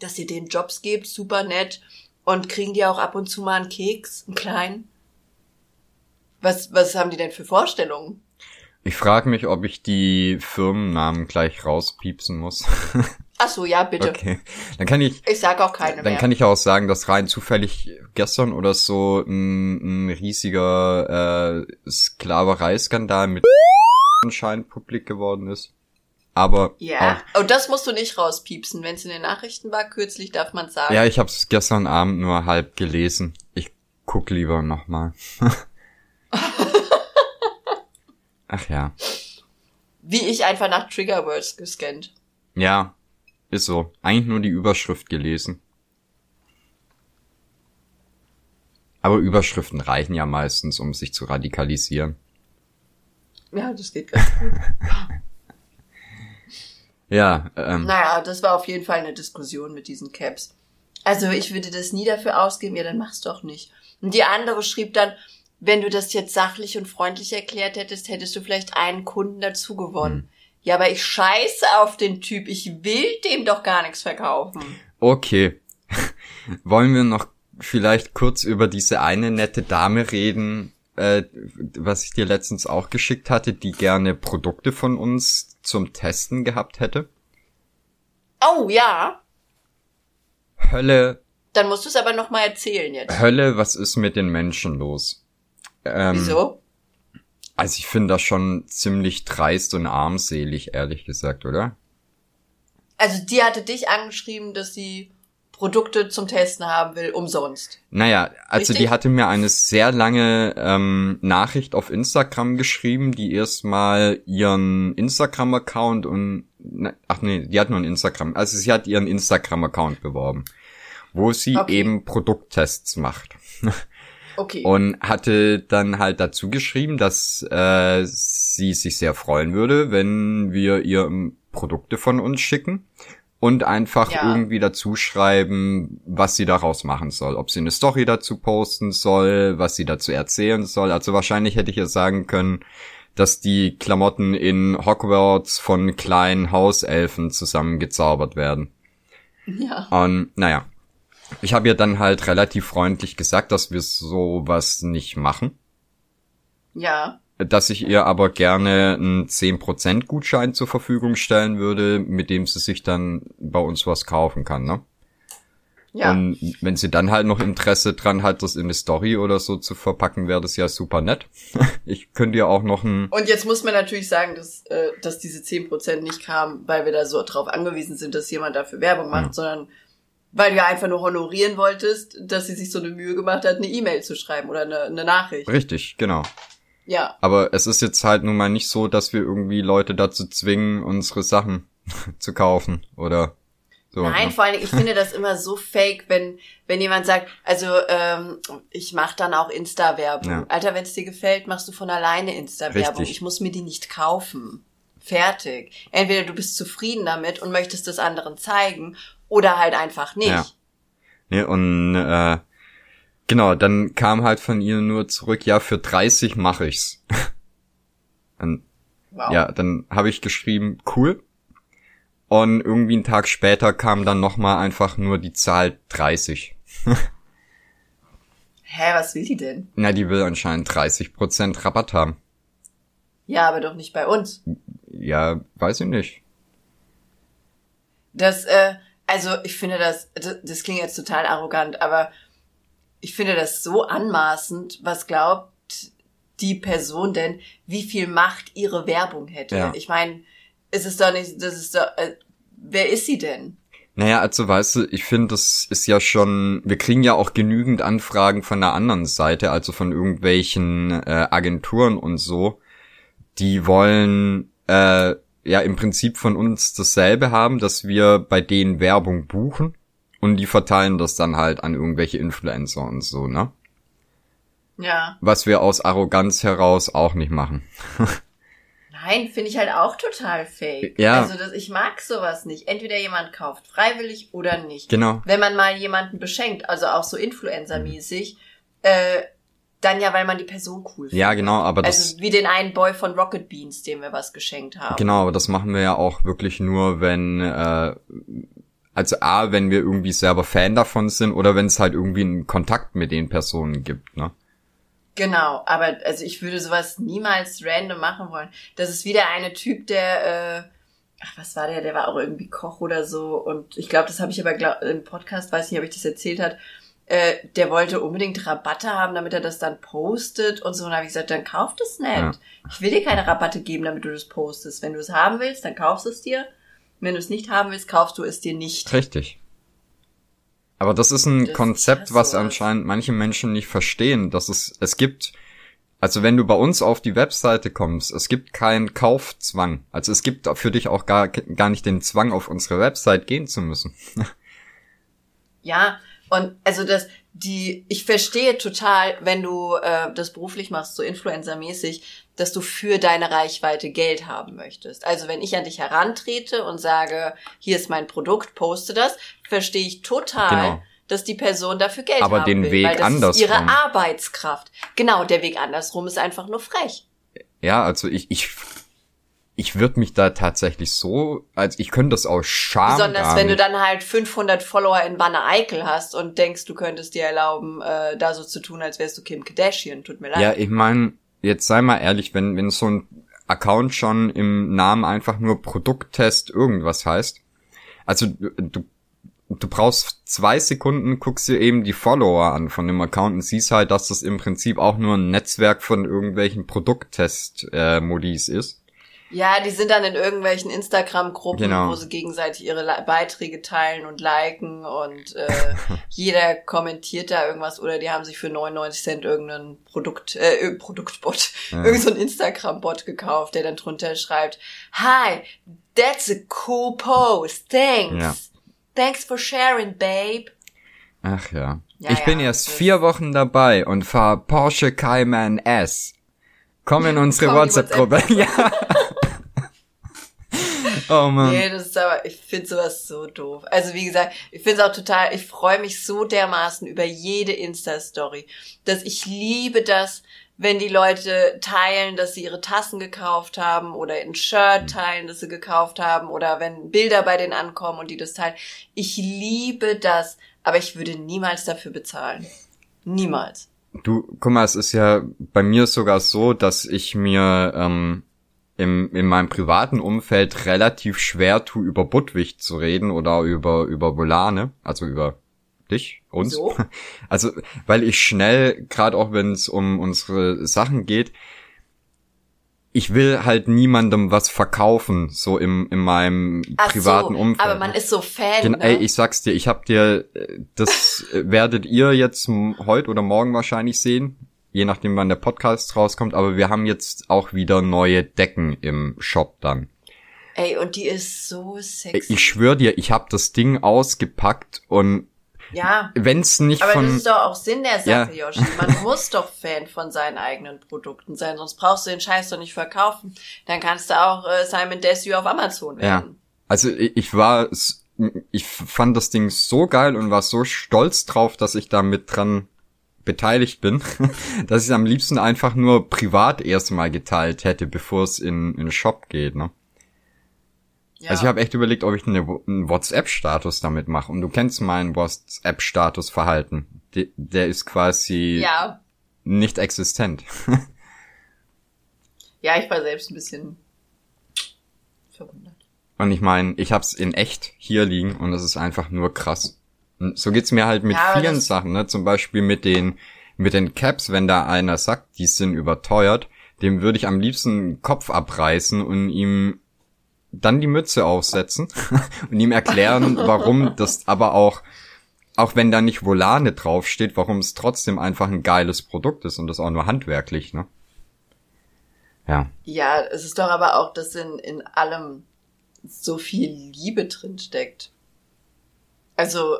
dass ihr denen Jobs gebt, super nett. Und kriegen die auch ab und zu mal einen Keks, einen kleinen? Was, was haben die denn für Vorstellungen? Ich frage mich, ob ich die Firmennamen gleich rauspiepsen muss. Ach so, ja, bitte. Okay. Dann kann ich. Ich sag auch keine Dann mehr. kann ich auch sagen, dass rein zufällig gestern oder so ein, ein riesiger äh, Sklavereiskandal mit anscheinend publik geworden ist. Aber ja, oh, das musst du nicht rauspiepsen. Wenn es in den Nachrichten war, kürzlich darf man auch, sagen. ja, ich habe es gestern Abend nur halb gelesen. Ich guck lieber nochmal. Ach ja. Wie ich einfach nach Triggerwords gescannt. Ja, ist so. Eigentlich nur die Überschrift gelesen. Aber Überschriften reichen ja meistens, um sich zu radikalisieren. Ja, das geht ganz gut. Ja, ähm, naja, das war auf jeden Fall eine Diskussion mit diesen Caps. Also ich würde das nie dafür ausgeben, ja, dann mach's doch nicht. Und die andere schrieb dann, wenn du das jetzt sachlich und freundlich erklärt hättest, hättest du vielleicht einen Kunden dazu gewonnen. Ja, aber ich scheiße auf den Typ. Ich will dem doch gar nichts verkaufen. okay. Wollen wir noch vielleicht kurz über diese eine nette Dame reden, äh, was ich dir letztens auch geschickt hatte, die gerne Produkte von uns zum Testen gehabt hätte? Oh ja, Hölle, dann musst du es aber noch mal erzählen jetzt. Hölle, was ist mit den Menschen los? Ähm, Wieso? Also ich finde das schon ziemlich dreist und armselig, ehrlich gesagt, oder? Also die hatte dich angeschrieben, dass sie Produkte zum Testen haben will, umsonst. Naja, also Richtig? die hatte mir eine sehr lange ähm, Nachricht auf Instagram geschrieben, die erstmal ihren Instagram-Account und ne, ach nee, die hat nur einen Instagram, also sie hat ihren Instagram-Account beworben, wo sie Okay. eben Produkttests macht. Okay. Und hatte dann halt dazu geschrieben, dass äh, sie sich sehr freuen würde, wenn wir ihr Produkte von uns schicken und einfach Ja. irgendwie dazu schreiben, was sie daraus machen soll. Ob sie eine Story dazu posten soll, was sie dazu erzählen soll. Also wahrscheinlich hätte ich ihr sagen können, dass die Klamotten in Hogwarts von kleinen Hauselfen zusammengezaubert werden. ja. Und naja, ich habe ihr dann halt relativ freundlich gesagt, dass wir sowas nicht machen. Ja. Dass ich ihr aber gerne einen 10% Gutschein zur Verfügung stellen würde, mit dem sie sich dann bei uns was kaufen kann, ne? Ja. Und wenn sie dann halt noch Interesse dran hat, das in eine Story oder so zu verpacken, wäre das ja super nett. Ich könnte ihr auch noch ein, Und jetzt muss man natürlich sagen, dass, äh, dass diese 10% nicht kamen, weil wir da so drauf angewiesen sind, dass jemand dafür Werbung macht, Ja. sondern weil du ja einfach nur honorieren wolltest, dass sie sich so eine Mühe gemacht hat, eine E-Mail zu schreiben oder eine, eine Nachricht. richtig, genau. Ja. Aber es ist jetzt halt nun mal nicht so, dass wir irgendwie Leute dazu zwingen, unsere Sachen zu kaufen oder so. Nein, ne? vor allen Dingen, ich finde das immer so fake, wenn, wenn jemand sagt, also ähm, ich mache dann auch Insta-Werbung. Ja. Alter, wenn es dir gefällt, machst du von alleine Insta-Werbung. Richtig. Ich muss mir die nicht kaufen. Fertig. Entweder du bist zufrieden damit und möchtest es anderen zeigen oder halt einfach nicht. Ja. Ne, und äh, genau, dann kam halt von ihr nur zurück, ja, für 30 mache ich's. und, Wow. Ja, dann habe ich geschrieben, cool. Und irgendwie einen Tag später kam dann nochmal einfach nur die Zahl 30. Hä, was will die denn? Na, die will anscheinend 30% Rabatt haben. Ja, aber doch nicht bei uns. Ja, weiß ich nicht. Das, äh, also ich finde das, das, das klingt jetzt total arrogant, aber ich finde das so anmaßend. Was glaubt die Person denn, wie viel Macht ihre Werbung hätte? Ja. Ich meine, es ist doch nicht, das ist doch, äh, wer ist sie denn? Naja, also weißt du, ich finde, das ist ja schon, wir kriegen ja auch genügend Anfragen von der anderen Seite, also von irgendwelchen äh, Agenturen und so, die wollen äh, ja im Prinzip von uns dasselbe haben, dass wir bei denen Werbung buchen und die verteilen das dann halt an irgendwelche Influencer und so, ne? Ja. Was wir aus Arroganz heraus auch nicht machen. Nein, finde ich halt auch total fake. Ja. Also das, ich mag sowas nicht. Entweder jemand kauft freiwillig oder nicht. Genau. Wenn man mal jemanden beschenkt, also auch so Influencer-mäßig, äh, dann ja, weil man die Person cool findet. Ja, genau, aber das Also wie den einen Boy von Rocket Beans, dem wir was geschenkt haben. Genau, aber das machen wir ja auch wirklich nur, wenn äh, Also A, wenn wir irgendwie selber Fan davon sind oder wenn es halt irgendwie einen Kontakt mit den Personen gibt, ne? Genau, aber also ich würde sowas niemals random machen wollen. Das ist wieder eine Typ, der, äh, ach, was war der? Der war auch irgendwie Koch oder so. Und ich glaube, das habe ich aber glaub, im Podcast, weiß nicht, ob ich das erzählt hat. Äh, der wollte unbedingt Rabatte haben, damit er das dann postet und so. Und habe ich gesagt, dann kauf das nicht. Ja. Ich will dir keine Rabatte geben, damit du das postest. Wenn du es haben willst, dann kaufst es dir. Wenn du es nicht haben willst, kaufst du es dir nicht. Richtig. Aber das ist ein das Konzept, ist was anscheinend manche Menschen nicht verstehen, dass es, es gibt, also wenn du bei uns auf die Webseite kommst, es gibt keinen Kaufzwang. Also es gibt für dich auch gar, gar nicht den Zwang, auf unsere Website gehen zu müssen. ja, und also das, die, ich verstehe total, wenn du äh, das beruflich machst, so Influencer-mäßig, dass du für deine Reichweite Geld haben möchtest. Also wenn ich an dich herantrete und sage, hier ist mein Produkt, poste das, verstehe ich total, genau. dass die Person dafür Geld Aber haben den will, Weg weil das andersrum. ist ihre Arbeitskraft. Genau, der Weg andersrum ist einfach nur frech. Ja, also ich, ich ich würde mich da tatsächlich so, als ich könnte das aus Scham Besonders wenn du dann halt 500 Follower in Wanne Eickel hast und denkst, du könntest dir erlauben, äh, da so zu tun, als wärst du Kim Kardashian. Tut mir leid. Ja, ich meine, jetzt sei mal ehrlich, wenn, wenn so ein Account schon im Namen einfach nur Produkttest irgendwas heißt, also du, du brauchst zwei Sekunden, guckst dir eben die Follower an von dem Account und siehst halt, dass das im Prinzip auch nur ein Netzwerk von irgendwelchen Produkttest-Modis äh, ist. Ja, die sind dann in irgendwelchen Instagram-Gruppen, Genau. wo sie gegenseitig ihre Li- Beiträge teilen und liken und äh, jeder kommentiert da irgendwas oder die haben sich für 99 Cent irgendein Produkt, äh, Produktbot, Ja. irgend so Instagram-Bot gekauft, der dann drunter schreibt, Hi, that's a cool post, thanks. Ja. Thanks for sharing, babe. Ach ja. Ja, ich bin ja, erst vier Wochen dabei und fahr Porsche Cayman S. Komm in unsere WhatsApp-Gruppe. Ja. Oh man. Nee, das ist aber, ich finde sowas so doof. Also wie gesagt, ich finde es auch total, ich freue mich so dermaßen über jede Insta-Story, dass ich liebe das, wenn die Leute teilen, dass sie ihre Tassen gekauft haben oder ein Shirt teilen, das sie gekauft haben oder wenn Bilder bei denen ankommen und die das teilen. Ich liebe das, aber ich würde niemals dafür bezahlen. Niemals. Du, guck mal, es ist ja bei mir sogar so, dass ich mir ähm, im, in meinem privaten Umfeld relativ schwer tue, über Budwig zu reden oder über, über Volane, also über dich, uns. So? Also, weil ich schnell, gerade auch wenn es um unsere Sachen geht, ich will halt niemandem was verkaufen, so im, in meinem Ach privaten so, Umfeld. aber man ist so Fan, Gen ne? Ey, ich sag's dir, ich hab dir, äh, das äh, werdet ihr jetzt heute oder morgen wahrscheinlich sehen, je nachdem wann der Podcast rauskommt, aber wir haben jetzt auch wieder neue Decken im Shop dann. Ey, und die ist so sexy. Ich schwör dir, ich hab das Ding ausgepackt und ja. wenn's nicht Aber von... das ist doch auch Sinn der Sache, Ja. Yoshi. Man muss doch Fan von seinen eigenen Produkten sein, sonst brauchst du den Scheiß doch nicht verkaufen. Dann kannst du auch äh, Simon Desue auf Amazon Ja. werden. Also ich, war, ich fand das Ding so geil und war so stolz drauf, dass ich da mit dran beteiligt bin, dass ich es am liebsten einfach nur privat erstmal geteilt hätte, bevor es in, in den Shop geht, ne? Ja. Also ich habe echt überlegt, ob ich eine, einen WhatsApp-Status damit mache. Und du kennst meinen WhatsApp-Status-Verhalten. De, der ist quasi ja. nicht existent. Ja, ich war selbst ein bisschen verwundert. Und ich meine, ich hab's in echt hier liegen und es ist einfach nur krass. So geht's mir halt mit Ja, vielen Sachen, ne? Zum Beispiel mit den, mit den Caps, wenn da einer sagt, die sind überteuert, dem würde ich am liebsten den Kopf abreißen und ihm dann die Mütze aufsetzen und ihm erklären, warum das aber auch, auch wenn da nicht Volane draufsteht, warum es trotzdem einfach ein geiles Produkt ist und das auch nur handwerklich, ne? Ja. Ja, es ist doch aber auch, dass in, in allem so viel Liebe drin steckt. Also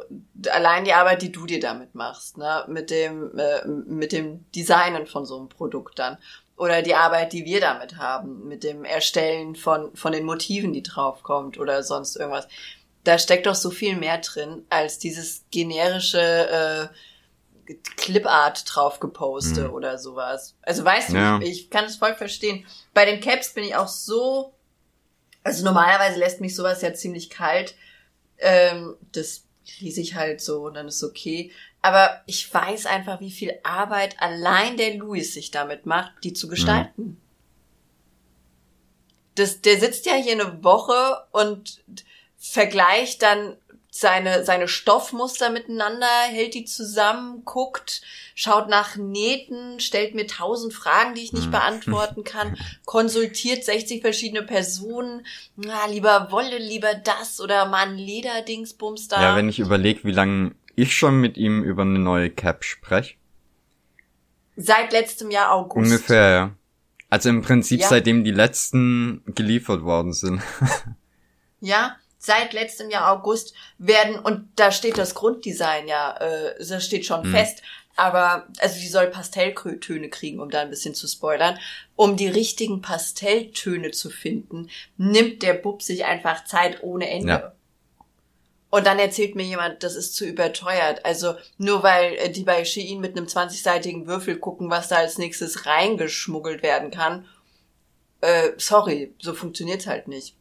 allein die Arbeit, die du dir damit machst, ne, mit dem äh, mit dem Designen von so einem Produkt dann oder die Arbeit, die wir damit haben, mit dem Erstellen von von den Motiven, die draufkommt oder sonst irgendwas. Da steckt doch so viel mehr drin als dieses generische äh, Clipart drauf geposte Mhm. oder sowas. Also weißt du, Ja. ich, ich kann es voll verstehen. Bei den Caps bin ich auch so, also normalerweise lässt mich sowas ja ziemlich kalt. Ähm, das lese ich halt so und dann ist okay. Aber ich weiß einfach, wie viel Arbeit allein der Louis sich damit macht, die zu gestalten. Mhm. Das, der sitzt ja hier eine Woche und vergleicht dann seine, seine Stoffmuster miteinander, hält die zusammen, guckt, schaut nach Nähten, stellt mir tausend Fragen, die ich nicht mhm. beantworten kann, konsultiert 60 verschiedene Personen, na, lieber Wolle, lieber das oder mal ein Lederdingsbums da. Ja, wenn ich überlege, wie lange ich schon mit ihm über eine neue Cap spreche. Seit letztem Jahr August. Ungefähr, ja. Also im Prinzip ja. seitdem die letzten geliefert worden sind. ja, seit letztem Jahr August werden, und da steht das Grunddesign ja, äh, das steht schon mhm. fest, aber, also die soll Pastelltöne kriegen, um da ein bisschen zu spoilern. Um die richtigen Pastelltöne zu finden, nimmt der Bub sich einfach Zeit ohne Ende. Ja. Und dann erzählt mir jemand, das ist zu überteuert. Also nur weil äh, die bei Shein mit einem 20-seitigen Würfel gucken, was da als nächstes reingeschmuggelt werden kann. Äh, sorry, so funktioniert's halt nicht.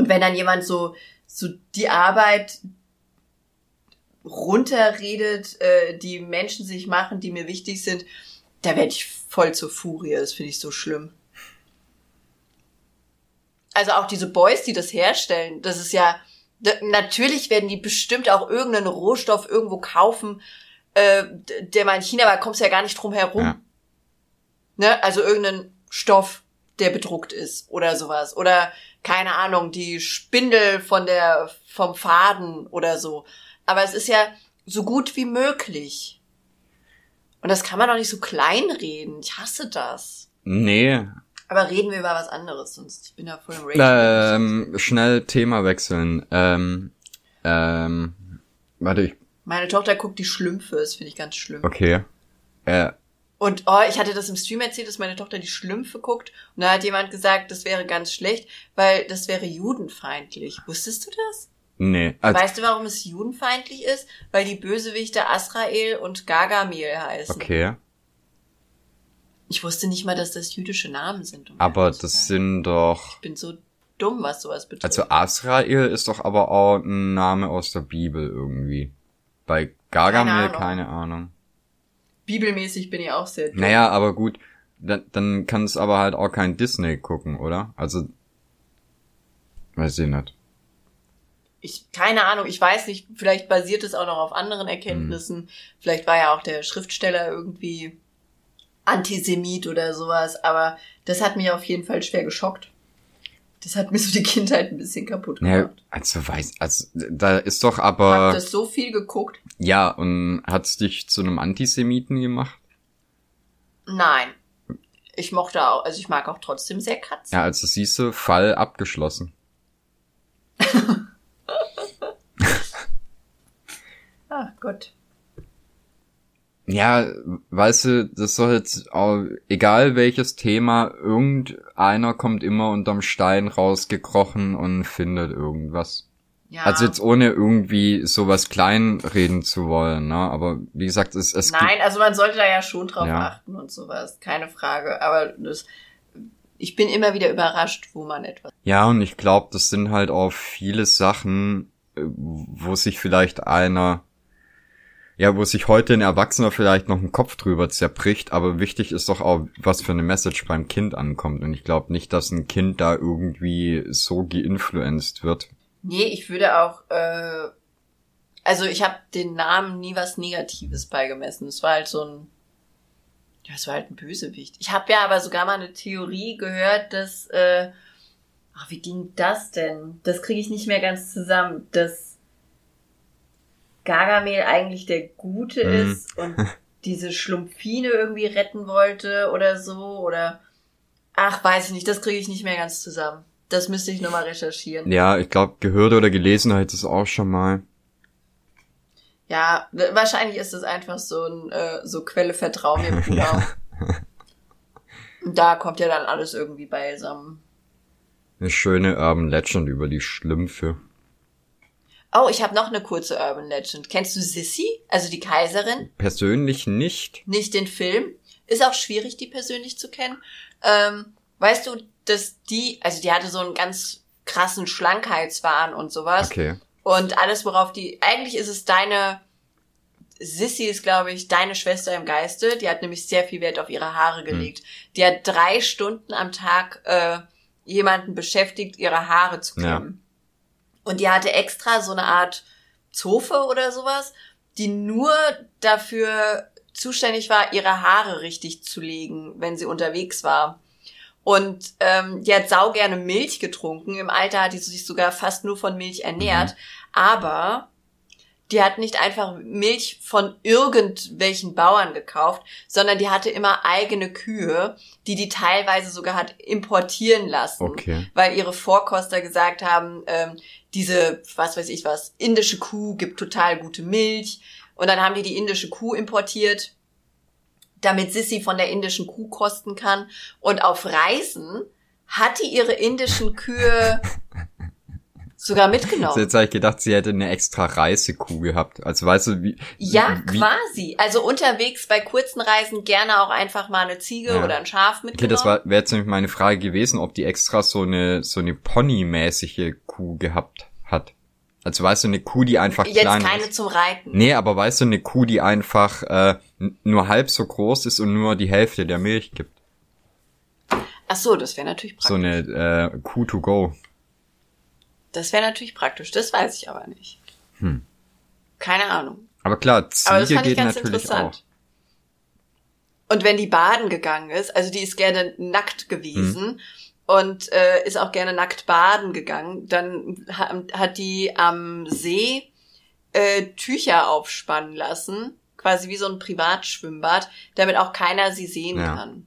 Und wenn dann jemand so, so die Arbeit runterredet, äh, die Menschen sich machen, die mir wichtig sind, da werde ich voll zur Furie. Das finde ich so schlimm. Also auch diese Boys, die das herstellen, das ist ja, natürlich werden die bestimmt auch irgendeinen Rohstoff irgendwo kaufen, äh, der mal in China war, kommst ja gar nicht drum herum. Ja. Ne? Also irgendeinen Stoff, der bedruckt ist oder sowas. Oder, keine Ahnung, die Spindel von der, vom Faden oder so. Aber es ist ja so gut wie möglich. Und das kann man doch nicht so kleinreden. Ich hasse das. Nee, aber reden wir über was anderes, sonst ich bin ja voll im Rage. Ähm, schnell Thema wechseln. Ähm, ähm, warte, ich. Meine Tochter guckt die Schlümpfe, das finde ich ganz schlimm. Okay. Äh. Und oh, ich hatte das im Stream erzählt, dass meine Tochter die Schlümpfe guckt. Und da hat jemand gesagt, das wäre ganz schlecht, weil das wäre judenfeindlich. Wusstest du das? Nee. Also weißt du, warum es judenfeindlich ist? Weil die Bösewichte Asrael und Gargamel heißen. Okay. Ich wusste nicht mal, dass das jüdische Namen sind. Um aber das sind doch. Ich bin so dumm, was sowas betrifft. Also Asrael ist doch aber auch ein Name aus der Bibel irgendwie. Bei Gargamel keine Ahnung. Keine Ahnung. Bibelmäßig bin ich auch sehr dumm. Naja, aber gut. Dann, dann kann es aber halt auch kein Disney gucken, oder? Also. Weiß ich nicht. Ich, keine Ahnung, ich weiß nicht, vielleicht basiert es auch noch auf anderen Erkenntnissen. Hm. Vielleicht war ja auch der Schriftsteller irgendwie Antisemit oder sowas, aber das hat mich auf jeden Fall schwer geschockt. Das hat mir so die Kindheit ein bisschen kaputt gemacht. Ja, also weiß, also da ist doch aber. Hab das so viel geguckt? Ja, und hat's dich zu einem Antisemiten gemacht? Nein. Ich mochte auch, also ich mag auch trotzdem sehr Katzen. Ja, also siehst du, Fall abgeschlossen. Ach Gott. Ja, weißt du, das soll jetzt auch, egal welches Thema, irgendeiner kommt immer unterm Stein rausgekrochen und findet irgendwas. Ja. Also jetzt ohne irgendwie sowas kleinreden zu wollen, ne? Aber wie gesagt, es, es Nein, also man sollte da ja schon drauf ja. achten und sowas, keine Frage. Aber das, ich bin immer wieder überrascht, wo man etwas. Ja, und ich glaube, das sind halt auch viele Sachen, äh, wo sich vielleicht einer ja, wo sich heute ein Erwachsener vielleicht noch einen Kopf drüber zerbricht, aber wichtig ist doch auch, was für eine Message beim Kind ankommt. Und ich glaube nicht, dass ein Kind da irgendwie so geinfluenced wird. Nee, ich würde auch, äh, also ich habe den Namen nie was Negatives beigemessen. Es war halt so ein, ja, es war halt ein Bösewicht. Ich habe ja aber sogar mal eine Theorie gehört, dass, äh, ach, wie ging das denn? Das kriege ich nicht mehr ganz zusammen, dass Gargamel eigentlich der Gute mhm. ist und diese Schlumpfine irgendwie retten wollte oder so oder ach, weiß ich nicht, das kriege ich nicht mehr ganz zusammen. Das müsste ich nochmal recherchieren. Ja, ich glaube, gehört oder gelesen hat es auch schon mal. Ja, wahrscheinlich ist es einfach so ein äh, so Quelle Vertrauen mir Bruder. ja. Da kommt ja dann alles irgendwie beisammen. Eine schöne Urban Legend über die Schlümpfe. Oh, ich habe noch eine kurze Urban Legend. Kennst du Sissy, also die Kaiserin? Persönlich nicht. Nicht den Film. Ist auch schwierig, die persönlich zu kennen. Ähm, weißt du, dass die, also die hatte so einen ganz krassen Schlankheitswahn und sowas. Okay. Und alles, worauf die, eigentlich ist es deine, Sissy ist, glaube ich, deine Schwester im Geiste. Die hat nämlich sehr viel Wert auf ihre Haare gelegt. Die hat drei Stunden am Tag äh, jemanden beschäftigt, ihre Haare zu Ja. kämmen. Und die hatte extra so eine Art Zofe oder sowas, die nur dafür zuständig war, ihre Haare richtig zu legen, wenn sie unterwegs war. Und ähm, die hat sau gerne Milch getrunken. Im Alter hat die sich sogar fast nur von Milch ernährt. Aber die hat nicht einfach Milch von irgendwelchen Bauern gekauft, sondern die hatte immer eigene Kühe, die die teilweise sogar hat importieren lassen, Okay. weil ihre Vorkoster gesagt haben, ähm, diese, was weiß ich was, indische Kuh gibt total gute Milch. Und dann haben die die indische Kuh importiert, damit Sissy von der indischen Kuh kosten kann. Und auf Reisen hat die ihre indischen Kühe sogar mitgenommen. Jetzt habe ich gedacht, sie hätte eine extra Reisekuh gehabt. Also weißt du, wie. Ja, wie, quasi. Also unterwegs bei kurzen Reisen gerne auch einfach mal eine Ziege Ja. oder ein Schaf Okay, mitgenommen. das war wäre jetzt nämlich meine Frage gewesen, ob die extra so eine so eine Pony-mäßige Kuh gehabt hat. Also weißt du, eine Kuh, die einfach Jetzt klein keine ist. zum Reiten. Nee, aber weißt du, eine Kuh, die einfach äh, nur halb so groß ist und nur die Hälfte der Milch gibt. Ach so, das wäre natürlich praktisch. So eine äh, Kuh to go. Das wäre natürlich praktisch. Das weiß ich aber nicht. Hm. Keine Ahnung. Aber klar, Aber das Ziege ich geht ganz natürlich interessant. Und wenn die baden gegangen ist, also die ist gerne nackt gewesen Hm. Und äh, ist auch gerne nackt baden gegangen, dann ha hat die am See äh, Tücher aufspannen lassen, quasi wie so ein Privatschwimmbad, damit auch keiner sie sehen Ja. kann.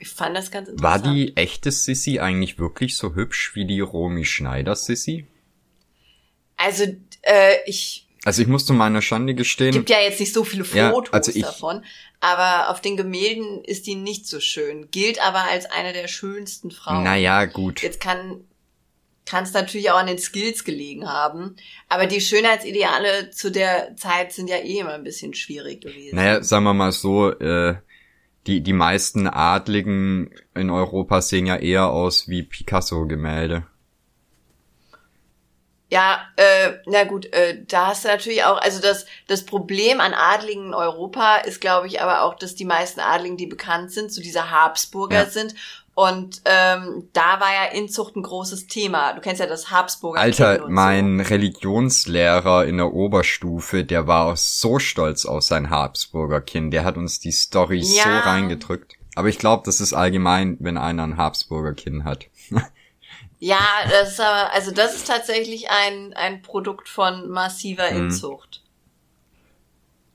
Ich fand das ganz interessant. War die echte Sissy eigentlich wirklich so hübsch wie die Romy Schneider Sissy? Also äh, ich Also ich muss zu meiner Schande gestehen. gibt ja jetzt nicht so viele Ja, Fotos also ich- davon, aber auf den Gemälden ist die nicht so schön. Gilt aber als eine der schönsten Frauen. Naja, gut. Jetzt kann kann es natürlich auch an den Skills gelegen haben, aber die Schönheitsideale zu der Zeit sind ja eh immer ein bisschen schwierig gewesen. Naja, sagen wir mal so, äh, die, die meisten Adligen in Europa sehen ja eher aus wie Picasso-Gemälde. Ja, äh, na gut, äh, da hast du natürlich auch, also das, das Problem an Adligen in Europa ist, glaube ich, aber auch, dass die meisten Adligen, die bekannt sind, so diese Habsburger Ja. sind. Und ähm, da war ja Inzucht ein großes Thema. Du kennst ja das Habsburger. Alter, mein Religionslehrer in der Oberstufe, der war auch so stolz auf sein Habsburger Kind. Der hat uns die Story so Ja. reingedrückt. Aber ich glaube, das ist allgemein, wenn einer ein Habsburger Kind hat. Ja, das ist aber, also das ist tatsächlich ein, ein Produkt von massiver Mhm. Inzucht.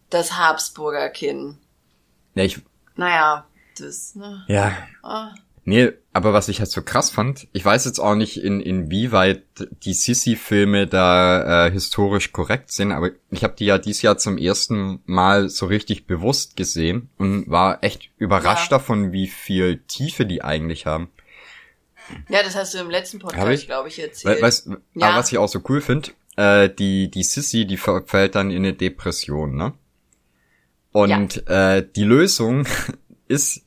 Das Habsburger Kind. Ja, ich, Naja, das, ne? ja, Ah. Nee, aber was ich halt so krass fand, ich weiß jetzt auch nicht, in, inwieweit die Sissy-Filme da äh, historisch korrekt sind, aber ich habe die ja dieses Jahr zum ersten Mal so richtig bewusst gesehen und war echt überrascht Ja. davon, wie viel Tiefe die eigentlich haben. Ja, das hast du im letzten Podcast, ich? glaube ich, erzählt. We weißt, Ja. aber was ich auch so cool finde, äh, die, die Sissy, die verfällt dann in eine Depression, ne? Und äh, die Lösung ist,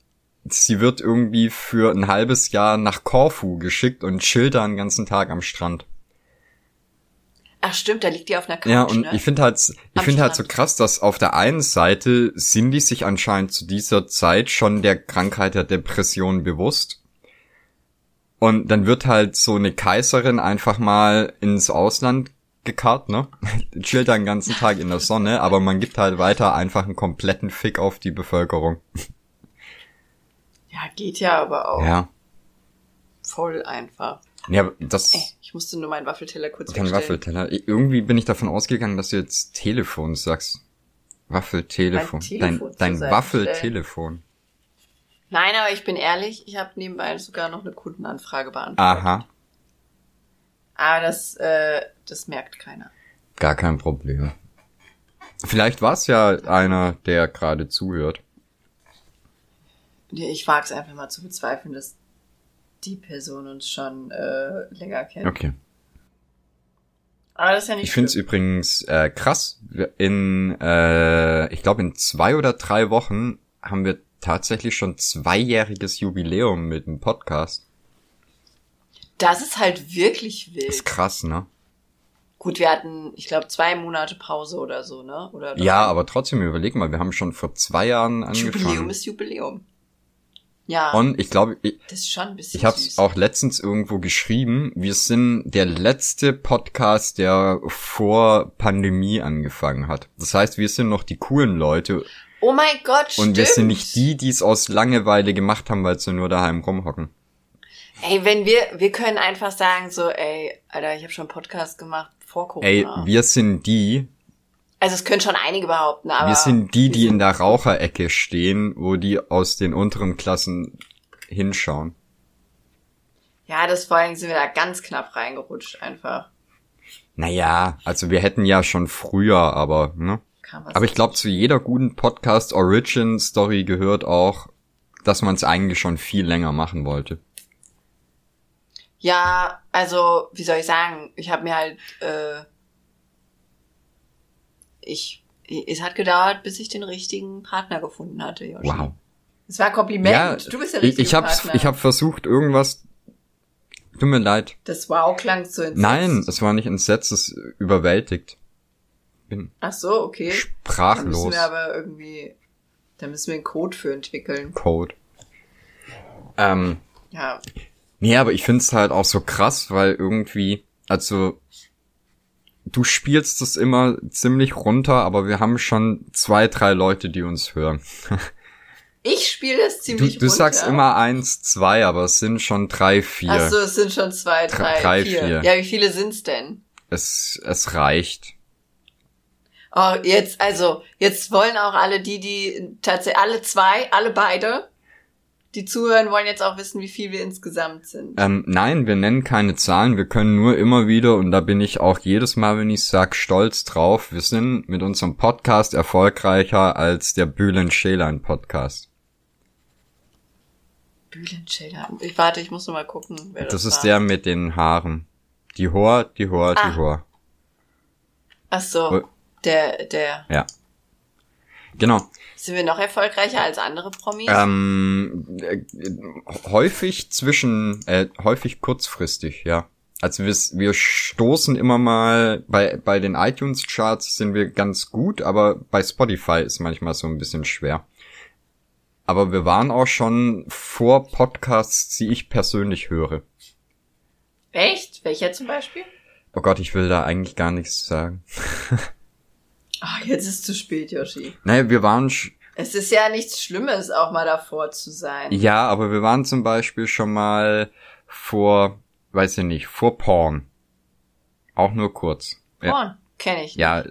sie wird irgendwie für ein halbes Jahr nach Korfu geschickt und chillt da den ganzen Tag am Strand. Ach stimmt, da liegt die auf einer Couch, Ja, und ne? ich finde halt, ich finde halt so krass, dass auf der einen Seite sind die sich anscheinend zu dieser Zeit schon der Krankheit der Depression bewusst. Und dann wird halt so eine Kaiserin einfach mal ins Ausland gekarrt, ne? Chillt da den ganzen Tag in der Sonne, aber man gibt halt weiter einfach einen kompletten Fick auf die Bevölkerung. Ja, geht ja aber auch. Ja. Voll einfach. Ja, das Ey, ich musste nur meinen Waffelteller kurz kein wegstellen. Waffelteller. Irgendwie bin ich davon ausgegangen, dass du jetzt Telefon sagst. Waffeltelefon. Dein, Telefon dein Seite Waffeltelefon. Nein, aber ich bin ehrlich, ich habe nebenbei sogar noch eine Kundenanfrage beantwortet. Aha. Aber das, äh, das merkt keiner. Gar kein Problem. Vielleicht war es ja einer, der gerade zuhört. Ich wage es einfach mal zu bezweifeln, dass die Person uns schon äh, länger kennt. Okay. Aber das ist ja nicht Ich finde es übrigens äh, krass. In, äh, ich glaube, in zwei oder drei Wochen haben wir tatsächlich schon zweijähriges Jubiläum mit dem Podcast. Das ist halt wirklich wild. Ist krass, ne? Gut, wir hatten, ich glaube, zwei Monate Pause oder so, ne? Oder. Ja, aber trotzdem, überleg mal, wir haben schon vor zwei Jahren angefangen. Jubiläum ist Jubiläum. Ja, Und ich glaube, ich, das ist schon ein bisschen ich habe es auch letztens irgendwo geschrieben. Wir sind der letzte Podcast, der vor Pandemie angefangen hat. Das heißt, wir sind noch die coolen Leute Oh mein Gott, und stimmt. wir sind nicht die, die es aus Langeweile gemacht haben, weil sie nur daheim rumhocken. Ey, wenn wir, wir können einfach sagen so, ey, Alter, ich habe schon einen Podcast gemacht vor Corona. Ey, wir sind die, also es können schon einige behaupten, aber wir sind die, die in der Raucherecke stehen, wo die aus den unteren Klassen hinschauen. ja, das vor allem sind wir da ganz knapp reingerutscht einfach. Naja, also wir hätten ja schon früher, aber, ne? Kam was Aber ich glaube, zu jeder guten Podcast Origin Story gehört auch, dass man es eigentlich schon viel länger machen wollte. Ja, also, wie soll ich sagen, ich habe mir halt, äh, ich, es hat gedauert, bis ich den richtigen Partner gefunden hatte, Joshi. Wow. Es war ein Kompliment. Ja, du bist der ich, richtige ich hab's, Partner. ich hab versucht, irgendwas. Tut mir leid. das Wow klang so entsetzt. Nein, es war nicht entsetzt, es überwältigt. Bin Ach so, okay. Da müssen sprachlos. wir aber irgendwie, da müssen wir einen Code für entwickeln. Code. Ähm, Ja, nee, aber ich find's halt auch so krass, weil irgendwie, also, du spielst es immer ziemlich runter, aber wir haben schon zwei, drei Leute, die uns hören. ich spiele das Du, ziemlich du runter. sagst immer eins, zwei, aber es sind schon drei, vier. Ach so, es sind schon zwei, drei, drei, vier. vier. Ja, wie viele sind's denn? Es, es reicht. Oh, jetzt, also, jetzt wollen auch alle die, die tatsächlich, alle zwei, alle beide, die zuhören, wollen jetzt auch wissen, wie viel wir insgesamt sind. Ähm, nein, wir nennen keine Zahlen, wir können nur immer wieder, und da bin ich auch jedes Mal, wenn ich sag, stolz drauf, wir sind mit unserem Podcast erfolgreicher als der Bühlen Schälein Podcast. Bühlenschilder. Ich warte, ich muss noch mal gucken, wer das, Das ist war. der mit den Haaren. Die Hor, die Hor, Ah. die Hor. Ach so. Der, der. Ja. Genau. Sind wir noch erfolgreicher als andere Promis? Ähm, äh, häufig zwischen, äh, häufig kurzfristig, ja. Also wir, wir stoßen immer mal, bei, bei den iTunes-Charts sind wir ganz gut, aber bei Spotify ist manchmal so ein bisschen schwer. Aber wir waren auch schon vor Podcasts, die ich persönlich höre. Echt? Welcher zum Beispiel? Oh Gott, ich will da eigentlich gar nichts sagen. Ach, jetzt ist zu spät, Yoshi. Naja, wir waren, sch- Es ist ja nichts Schlimmes, auch mal davor zu sein. ja, aber wir waren zum Beispiel schon mal vor, weiß ich nicht, vor Porn. Auch nur kurz. Ja. Porn, kenne ich. Ja,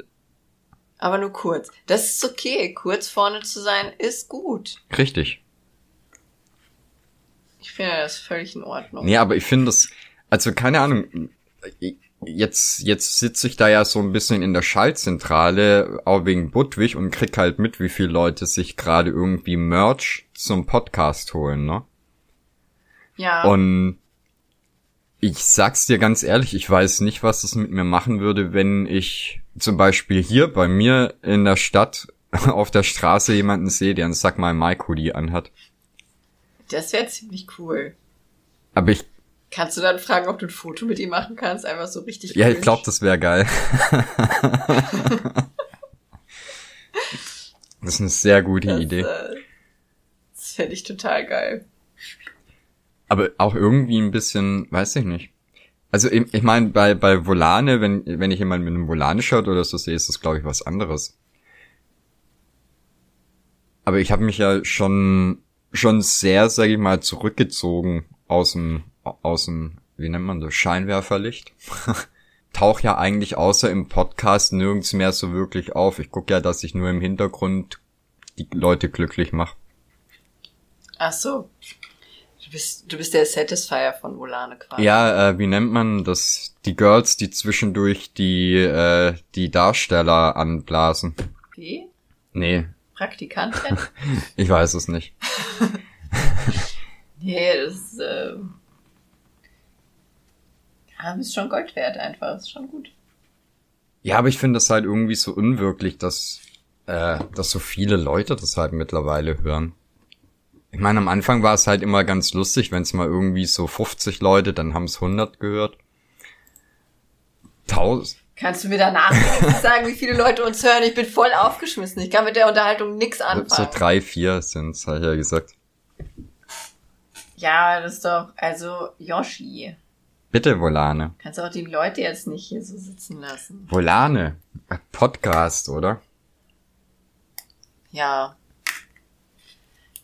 Aber nur kurz. Das ist okay. Kurz vorne zu sein ist gut. richtig. Ich finde das völlig in Ordnung. Nee, aber ich finde das, also keine Ahnung, jetzt, jetzt sitze ich da ja so ein bisschen in der Schaltzentrale, auch wegen Budwig und krieg halt mit, wie viele Leute sich gerade irgendwie Merch zum Podcast holen, ne? Ja. Und ich sag's dir ganz ehrlich, ich weiß nicht, was das mit mir machen würde, wenn ich zum Beispiel hier bei mir in der Stadt auf der Straße jemanden sehe, der einen Sack mal Mike Hoodie anhat. das wäre ziemlich cool. Aber ich, Kannst du dann fragen, ob du ein Foto mit ihm machen kannst? Einfach so richtig ja, ich glaube, das wäre geil. das ist eine sehr gute das, Idee. Äh, das fände ich total geil. Aber auch irgendwie ein bisschen, weiß ich nicht. Also ich, ich meine, bei, bei Volane, wenn, wenn ich jemanden mit einem Volane-Shirt oder so sehe, ist das, glaube ich, was anderes. Aber ich habe mich ja schon, schon sehr, sage ich mal, zurückgezogen aus dem, aus dem, wie nennt man das, Scheinwerferlicht. Tauch ja eigentlich außer im Podcast nirgends mehr so wirklich auf. Ich gucke ja, dass ich nur im Hintergrund die Leute glücklich mache. Ach so. Du bist, du bist der Satisfier von Volane quasi. Ja, äh, wie nennt man das? Die Girls, die zwischendurch die, äh, die Darsteller anblasen. Wie? Nee, Praktikantin? ich weiß es nicht. nee, das äh, ja, ist schon Gold wert einfach. Ist schon gut. Ja, aber ich finde das halt irgendwie so unwirklich, dass, äh, dass so viele Leute das halt mittlerweile hören. Ich meine, am Anfang war es halt immer ganz lustig, wenn es mal irgendwie so 50 Leute, dann haben es 100 gehört. 1000. Kannst du mir danach sagen, wie viele Leute uns hören? Ich bin voll aufgeschmissen. Ich kann mit der Unterhaltung nix anfangen. So drei, vier sind's, habe ich ja gesagt. Ja, das ist doch, also Yoshi. Bitte, Volane. Kannst auch die Leute jetzt nicht hier so sitzen lassen. Volane. Podcast, oder? Ja.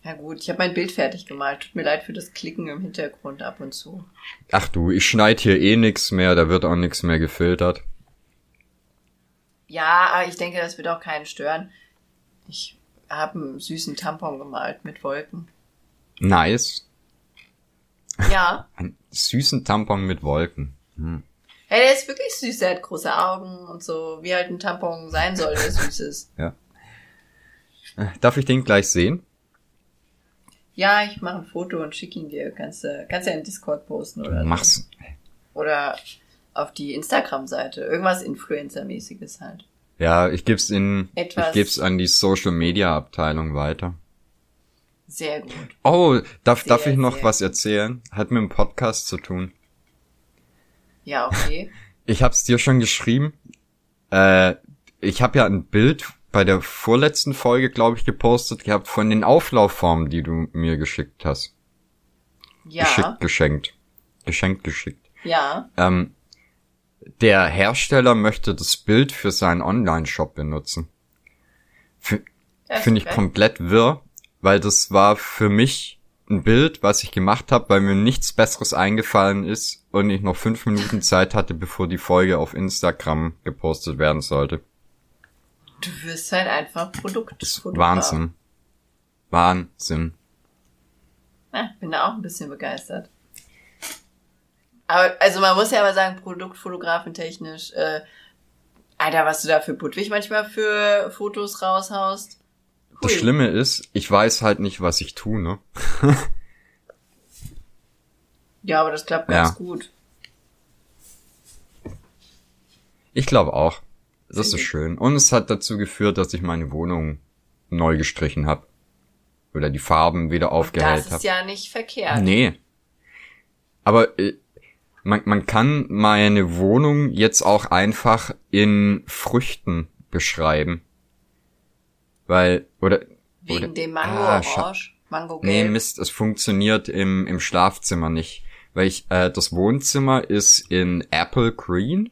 Ja gut, ich habe mein Bild fertig gemalt. Tut mir leid für das Klicken im Hintergrund ab und zu. Ach du, ich schneid hier eh nix mehr, da wird auch nix mehr gefiltert. Ja, aber ich denke, das wird auch keinen stören. Ich habe einen süßen Tampon gemalt mit Wolken. Nice. Ja. Einen süßen Tampon mit Wolken. Hm. Hey, der ist wirklich süß, der hat große Augen und so, wie halt ein Tampon sein soll, der süß ist. Ja. Darf ich den gleich sehen? Ja, ich mache ein Foto und schicke ihn dir. Kannst du kannst ja in Discord posten oder so. Mach's. Oder auf die Instagram-Seite. Irgendwas Influencer-mäßiges halt. Ja, ich geb's in, Etwas- ich geb's an die Social Media Abteilung weiter. Sehr gut. Oh, darf, darf Sehr, ich noch was erzählen? Hat mit dem Podcast zu tun. Ja, okay. Ich hab's dir schon geschrieben. Äh, ich habe ja ein Bild bei der vorletzten Folge, glaube ich, gepostet gehabt von den Auflaufformen, die du mir geschickt hast. Ja, Geschickt, geschenkt. Geschenkt, geschickt. ja. Ähm, der Hersteller möchte das Bild für seinen Online-Shop benutzen. Finde ich komplett wirr, weil das war für mich ein Bild, was ich gemacht habe, weil mir nichts Besseres eingefallen ist und ich noch fünf Minuten Zeit hatte, bevor die Folge auf Instagram gepostet werden sollte. Du wirst halt einfach Produktfotograf. Wahnsinn. Wahnsinn. Ja, bin da auch ein bisschen begeistert. Aber, also man muss ja aber sagen, Produktfotografentechnisch, äh, Alter, was du da für Budwig manchmal für Fotos raushaust. Das. Schlimme ist, ich weiß halt nicht, was ich tue, ne? Ja, aber das klappt ganz Ja. gut. Ich glaube auch. Das ist schön. Und es hat dazu geführt, dass ich meine Wohnung neu gestrichen habe. Oder die Farben wieder Das aufgehellt ist habe. ja nicht verkehrt. Nee. Aber äh, man, man kann meine Wohnung jetzt auch einfach in Früchten beschreiben. Weil, oder. Wegen oder, dem Mango Ah, Orange, Mango Nee, Gelb. Mist, es funktioniert im, im Schlafzimmer nicht. Weil ich, äh, das Wohnzimmer ist in Apple Green.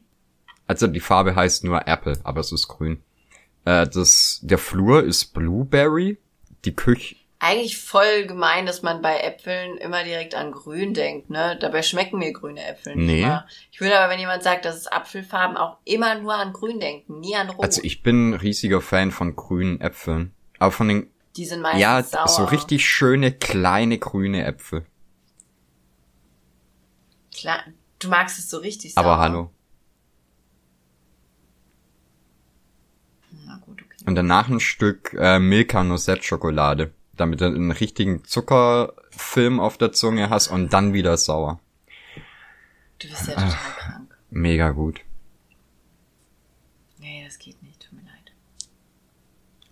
Also die Farbe heißt nur Apple, aber es ist grün. Äh, das, der Flur ist Blueberry. Die Küche, Eigentlich voll gemein, dass man bei Äpfeln immer direkt an Grün denkt, ne? Dabei schmecken mir grüne Äpfel nicht Nee. mal. Ich würde aber, wenn jemand sagt, dass es Apfelfarben auch immer nur an Grün denken, nie an Rot. also ich bin ein riesiger Fan von grünen Äpfeln. Aber von den, Die sind meistens ja, sauer. so richtig schöne kleine grüne Äpfel. Klar, du magst es so richtig sauer. Aber hallo. Na gut, okay. Und danach ein Stück äh, Milka Noisette Schokolade, damit du einen richtigen Zuckerfilm auf der Zunge hast und dann wieder sauer. Du bist ja total krank. Mega gut. Nee, das geht nicht, tut mir leid.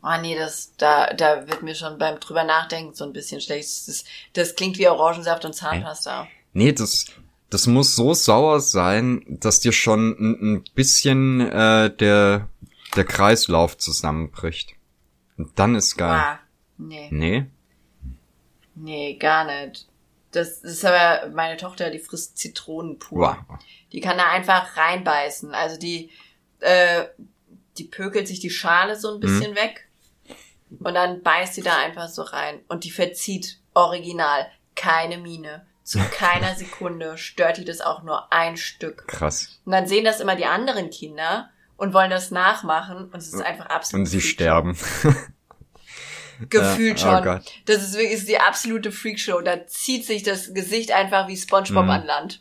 Oh nee, das, da, da wird mir schon beim drüber nachdenken so ein bisschen schlecht. Das, das klingt wie Orangensaft und Zahnpasta. Nee, das, das muss so sauer sein, dass dir schon ein, ein bisschen äh, der, der Kreislauf zusammenbricht. Und dann ist geil. Ah, nee, Nee? nee, gar nicht. Das ist aber meine Tochter, die frisst Zitronen pur. Wow. Die kann da einfach reinbeißen. Also die, äh, die pökelt sich die Schale so ein Mhm. bisschen weg und dann beißt sie da einfach so rein und die verzieht original keine Miene. Zu keiner Sekunde stört die das auch nur ein Stück. Krass. Und dann sehen das immer die anderen Kinder und wollen das nachmachen und es ist einfach absolut Und sie sterben. Gefühlt Ja, oh schon. Gott. das ist wirklich die absolute Freakshow. Da zieht sich das Gesicht einfach wie Spongebob Mhm. an Land.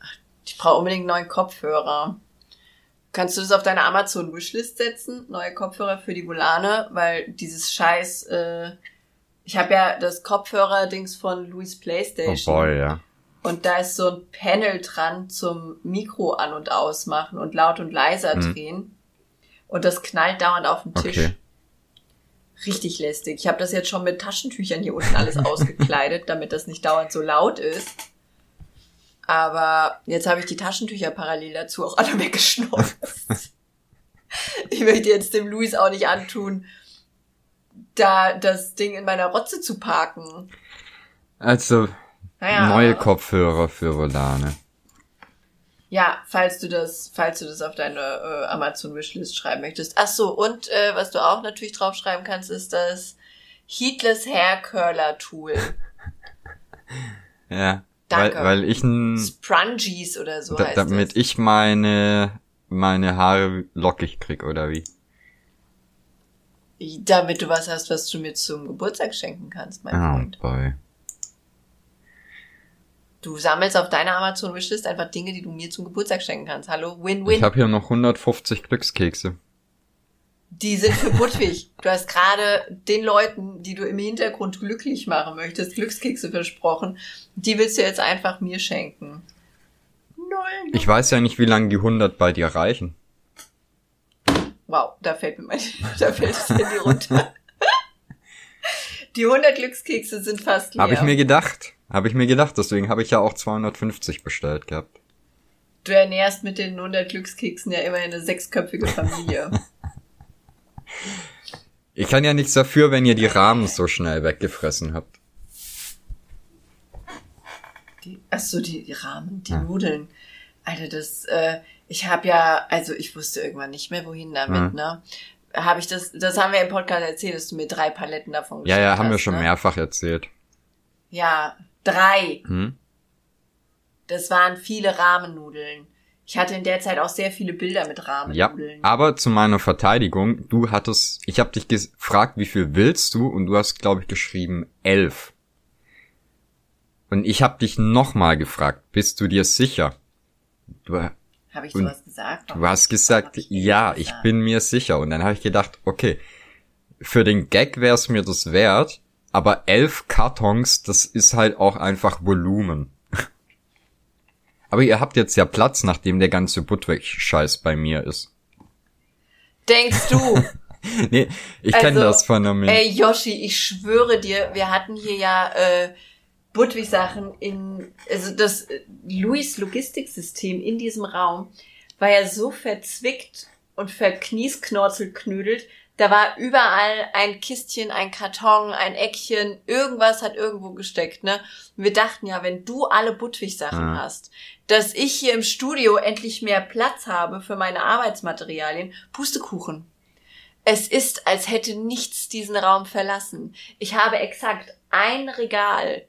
Ach, Ich brauche unbedingt neue Kopfhörer. Kannst du das auf deine Amazon Wishlist setzen? Neue Kopfhörer für die Volane, weil dieses Scheiß. Äh, ich habe ja das Kopfhörer-Dings von Louis Oh PlayStation. boy, ja. Und da ist so ein Panel dran zum Mikro an- und ausmachen und laut und leiser Mhm. Und das knallt dauernd auf den Tisch. Okay. Richtig lästig. Ich habe das jetzt schon mit Taschentüchern hier unten alles ausgekleidet, damit das nicht dauernd so laut ist. Aber jetzt habe ich die Taschentücher parallel dazu auch alle weggeschnupft. ich möchte jetzt dem Luis auch nicht antun, da das Ding in meiner Rotze zu parken. Also, Naja. neue Kopfhörer für Volane. Ja, falls du das, falls du das auf deine äh, Amazon Wishlist schreiben möchtest. Ach so, und äh, was du auch natürlich draufschreiben kannst, ist das Heatless Hair Curler Tool. Ja. Danke. Weil, weil ich ein, Sprungies oder so da, heißt damit das. ich meine, meine Haare lockig krieg, oder wie? Damit du was hast, was du mir zum Geburtstag schenken kannst, mein Oh Freund. boy. Du sammelst auf deiner Amazon Wishlist einfach Dinge, die du mir zum Geburtstag schenken kannst. Hallo, Win-Win. Ich habe hier noch 150 Glückskekse. Die sind für Budwig. Du hast gerade den Leuten, die du im Hintergrund glücklich machen möchtest, Glückskekse versprochen. Die willst du jetzt einfach mir schenken. Null. Ich weiß ja nicht, wie lange die 100 bei dir reichen. Wow, da fällt mir mein, da fällt das Handy runter. Die 100 Glückskekse sind fast leer. Habe ich mir gedacht. Habe ich mir gedacht. Deswegen habe ich ja auch 250 bestellt gehabt. du ernährst mit den 100 Glückskeksen ja immerhin eine sechsköpfige Familie. Ich kann ja nichts dafür, wenn ihr die Rahmen so schnell weggefressen habt. Die, ach so, die, die Rahmen, die Ja. Nudeln. Alter, das, äh, ich habe ja, also ich wusste irgendwann nicht mehr, wohin damit, Ja. ne? Habe ich das, das haben wir im Podcast erzählt, dass du mir drei Paletten davon Ja, geschickt ja, haben wir hast, schon ne? mehrfach erzählt. Ja, drei. Hm? Das waren viele Rahmennudeln. Ich hatte in der Zeit auch sehr viele Bilder mit Ja, Rahmennudeln. aber zu meiner Verteidigung, du hattest, ich habe dich gefragt, wie viel willst du? Und du hast, glaube ich, geschrieben elf. Und ich habe dich nochmal gefragt, bist du dir sicher? Du, Habe ich sowas gesagt? du hast gesagt, ich ja, gesagt. ich bin mir sicher. Und dann habe ich gedacht, okay, für den Gag wäre es mir das wert, aber elf Kartons, das ist halt auch einfach Volumen. Aber ihr habt jetzt ja Platz, nachdem der ganze Budwig-Scheiß bei mir ist. Denkst du? Nee, ich kenne Also, das Phänomen. Ey, Yoshi, ich schwöre dir, wir hatten hier ja äh, Budwig-Sachen in, also das äh, Louis Logistiksystem in diesem Raum war ja so verzwickt und verkniesknorzelt knödelt. Da war überall ein Kistchen, ein Karton, ein Eckchen, irgendwas hat irgendwo gesteckt, ne? Und wir dachten ja, wenn du alle Budwig-Sachen Ah. hast, dass ich hier im Studio endlich mehr Platz habe für meine Arbeitsmaterialien, Pustekuchen. Es ist, als hätte nichts diesen Raum verlassen. Ich habe exakt ein Regal,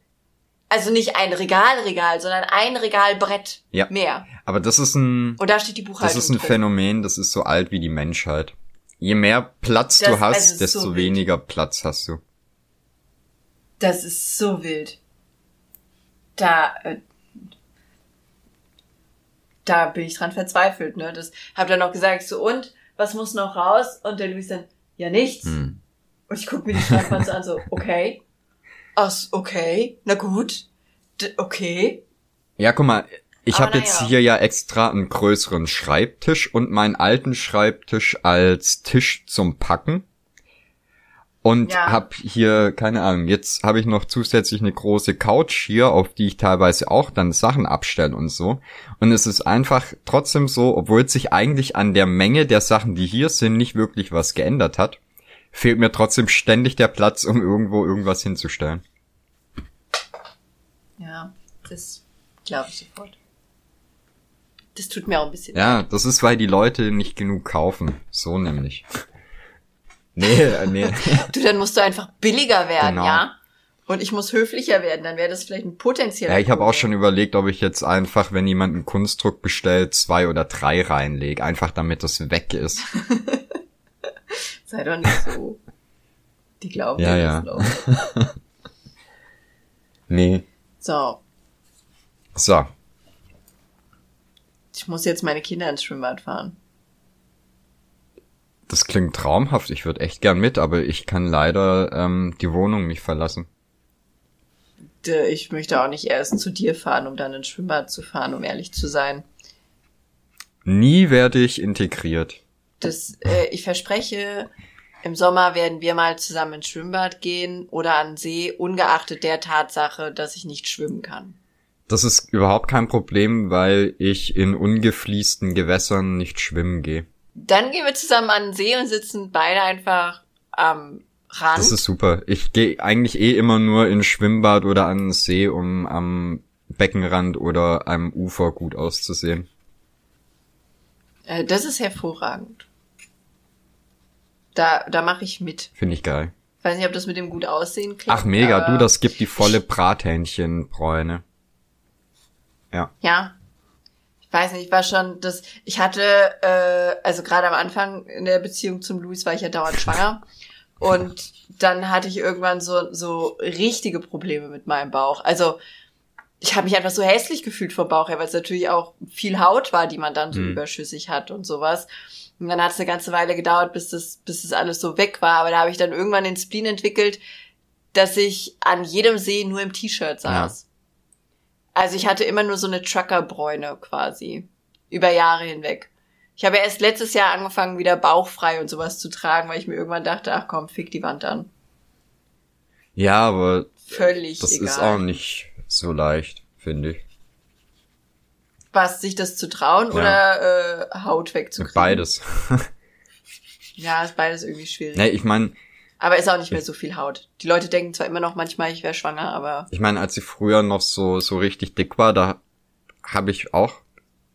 also nicht ein Regalregal, sondern ein Regalbrett Ja. mehr. Aber das ist ein, Und da steht die Buchhaltung das ist ein drin. Phänomen, das ist so alt wie die Menschheit. Je mehr Platz Das- du hast, also so desto wild. weniger Platz hast du. Das ist so wild. Da, äh, da bin ich dran verzweifelt, ne? Das hab dann noch gesagt, so und was muss noch raus? Und der Luis dann, ja nichts. Hm. Und ich guck mir die Schreibwand so an, so okay, Ach, okay, na gut, D okay. Ja, guck mal, ich habe jetzt naja. hier ja extra einen größeren Schreibtisch und meinen alten Schreibtisch als Tisch zum Packen. Und Ja. hab hier, keine Ahnung, jetzt habe ich noch zusätzlich eine große Couch hier, auf die ich teilweise auch dann Sachen abstelle und so. Und es ist einfach trotzdem so, obwohl sich eigentlich an der Menge der Sachen, die hier sind, nicht wirklich was geändert hat, fehlt mir trotzdem ständig der Platz, um irgendwo irgendwas hinzustellen. Ja, das glaube ich sofort. Das tut mir auch ein bisschen Ja, das ist, weil die Leute nicht genug kaufen. So nämlich. Nee, äh, nee. Du, dann musst du einfach billiger werden, Genau. ja? Und ich muss höflicher werden, dann wäre das vielleicht ein potenzieller Ja, ich habe auch schon überlegt, ob ich jetzt einfach, wenn jemand einen Kunstdruck bestellt, zwei oder drei reinlege. Einfach damit das weg ist. Sei doch nicht so. Die glauben Ja, ja. das noch. Nee. So, So. Ich muss jetzt meine Kinder ins Schwimmbad fahren. Das klingt traumhaft. Ich würde echt gern mit, aber ich kann leider ähm, die Wohnung nicht verlassen. Ich möchte auch nicht erst zu dir fahren, um dann ins Schwimmbad zu fahren, um ehrlich zu sein. Nie werde ich integriert. Das, äh, ich verspreche, Im Sommer werden wir mal zusammen ins Schwimmbad gehen oder an See, ungeachtet der Tatsache, dass ich nicht schwimmen kann. Das ist überhaupt kein Problem, weil ich in ungefließten Gewässern nicht schwimmen gehe. Dann gehen wir zusammen an den See und sitzen beide einfach am Rand. Das ist super. Ich gehe eigentlich eh immer nur in Schwimmbad oder an den See, um am Beckenrand oder am Ufer gut auszusehen. Äh, das ist hervorragend. Da, da mache ich mit. Finde ich geil. Ich weiß nicht, ob das mit dem gut aussehen klingt. Ach mega, du, das gibt die volle Brathähnchenbräune. Ja. Ja. Ich weiß nicht, ich war schon das. Ich hatte, äh, also gerade am Anfang in der Beziehung zum Luis war ich ja dauernd schwanger. Und dann hatte ich irgendwann so, so richtige Probleme mit meinem Bauch. Also ich habe mich einfach so hässlich gefühlt vom Bauch her, weil es natürlich auch viel Haut war, die man dann so Mhm. überschüssig hat und sowas. Und dann hat es eine ganze Weile gedauert, bis das, bis das alles so weg war. Aber da habe ich dann irgendwann den Spleen entwickelt, dass ich an jedem See nur im T-Shirt saß. Also ich hatte immer nur so eine Truckerbräune quasi. Über Jahre hinweg. Ich habe ja erst letztes Jahr angefangen, wieder bauchfrei und sowas zu tragen, weil ich mir irgendwann dachte, ach komm, fick die Wand an. Ja, aber Völlig das egal. ist auch nicht so leicht, finde ich. Was, sich das zu trauen oder äh, Haut wegzukriegen? Beides. Ja, ist beides irgendwie schwierig. nee, ich meine, Aber ist auch nicht mehr so viel Haut. Die Leute denken zwar immer noch manchmal, ich wäre schwanger, aber ich meine, als ich früher noch so so richtig dick war, da habe ich auch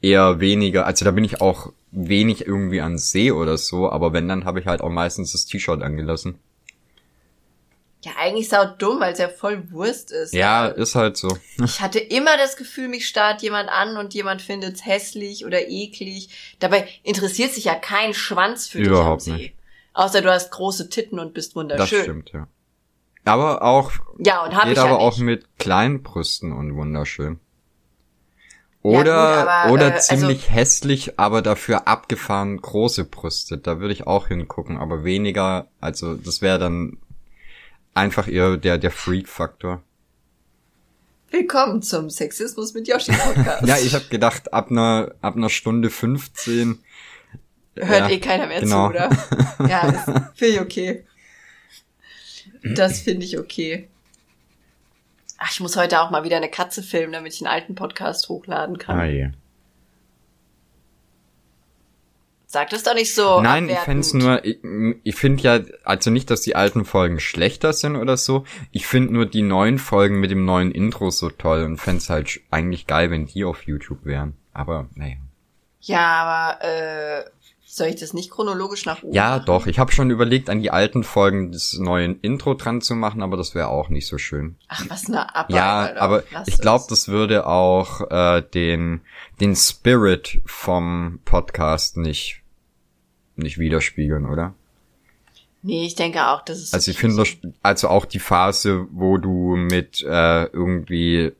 eher weniger, also da bin ich auch wenig irgendwie an See oder so, aber wenn dann habe ich halt auch meistens das T-Shirt angelassen. ja, eigentlich sau dumm, weil es ja voll Wurst ist. Ja, ist halt so. Ich hatte immer das Gefühl, mich starrt jemand an und jemand findet's hässlich oder eklig. Dabei interessiert sich ja kein Schwanz für Überhaupt dich am See. nicht. Außer du hast große Titten und bist Das wunderschön. stimmt, ja. Aber auch Ja, und hab ich geht ja aber nicht. auch mit kleinen Brüsten und wunderschön. Ja, Oder gut, aber, oder äh, also- ziemlich hässlich, aber dafür abgefahren große Brüste. Da würde ich auch hingucken, aber weniger, also das wäre dann einfach eher der der Freak-Faktor. Willkommen zum Sexismus mit Yoshi Podcast. Ja, ich habe gedacht, ab einer ab einer Stunde 15 Hört ja, eh keiner mehr genau. zu, oder? Ja, finde ich okay. Das finde ich okay. Ach, ich muss heute auch mal wieder eine Katze filmen, damit ich einen alten Podcast hochladen kann. Ah, je. Sag das doch nicht so. Nein, ich abwertend. find's nur, ich, ich finde ja, also nicht, dass die alten Folgen schlechter sind oder so. Ich finde nur die neuen Folgen mit dem neuen Intro so toll und fänd's halt eigentlich geil, wenn die auf YouTube wären. Aber naja. Ja, aber äh, soll ich das nicht chronologisch nach oben? Ja, machen? doch. Ich habe schon überlegt, an die alten Folgen das neue Intro dran zu machen, aber das wäre auch nicht so schön. Ach, was eine Arbeit. ja, Alter. aber Lass ich glaube, das würde auch äh, den den Spirit vom Podcast nicht nicht widerspiegeln, oder? Nee, ich denke auch, das ist. Also ich finde, also auch die Phase, wo du mit äh, irgendwie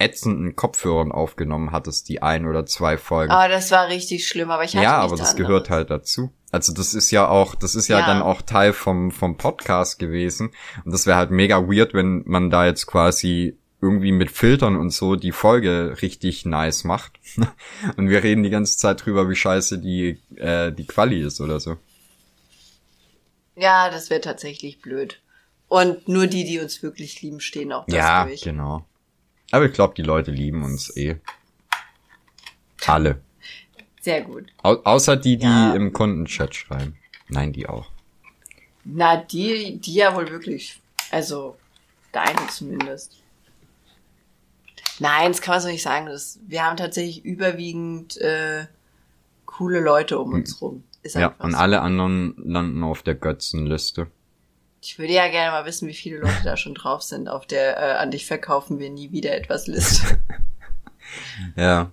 ätzenden Kopfhörern aufgenommen hattest, die ein oder zwei Folgen. Aber das war richtig schlimm, aber ich hatte ja, aber das anderes. gehört halt dazu. Also das ist ja auch, das ist ja, Ja. dann auch Teil vom vom Podcast gewesen. Und das wäre halt mega weird, wenn man da jetzt quasi irgendwie mit Filtern und so die Folge richtig nice macht. und wir reden die ganze Zeit drüber, wie scheiße die äh, die Quali ist oder so. Ja, das wäre tatsächlich blöd. Und nur die, die uns wirklich lieben, stehen auch das ja, durch. genau. Aber ich glaube, die Leute lieben uns eh. Alle. Sehr gut. Au außer die, die Ja. im Kundenchat schreiben. Nein, die auch. Na, die, die ja wohl wirklich. Also, deine zumindest. Nein, das kann man so nicht sagen. Das, wir haben tatsächlich überwiegend äh, coole Leute um uns rum. Ist Ja, und so. alle anderen landen auf der Götzenliste. Ich würde ja gerne mal wissen, wie viele Leute da schon drauf sind auf der äh, an dich verkaufen wir nie wieder etwas Liste. Ja.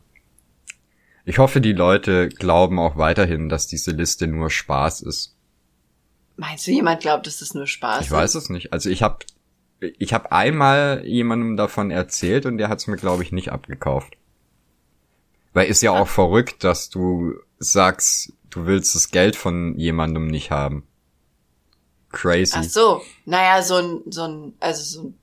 Ich hoffe, die Leute glauben auch weiterhin, dass diese Liste nur Spaß ist. Meinst du, jemand glaubt, dass das nur Spaß Ich weiß ist? es nicht. Also ich habe ich hab einmal jemandem davon erzählt und der hat es mir, glaube ich, nicht abgekauft. Weil ist ja auch verrückt, dass du sagst, du willst das Geld von jemandem nicht haben. Crazy. Ach so, naja, so ein, so ein, also so ein,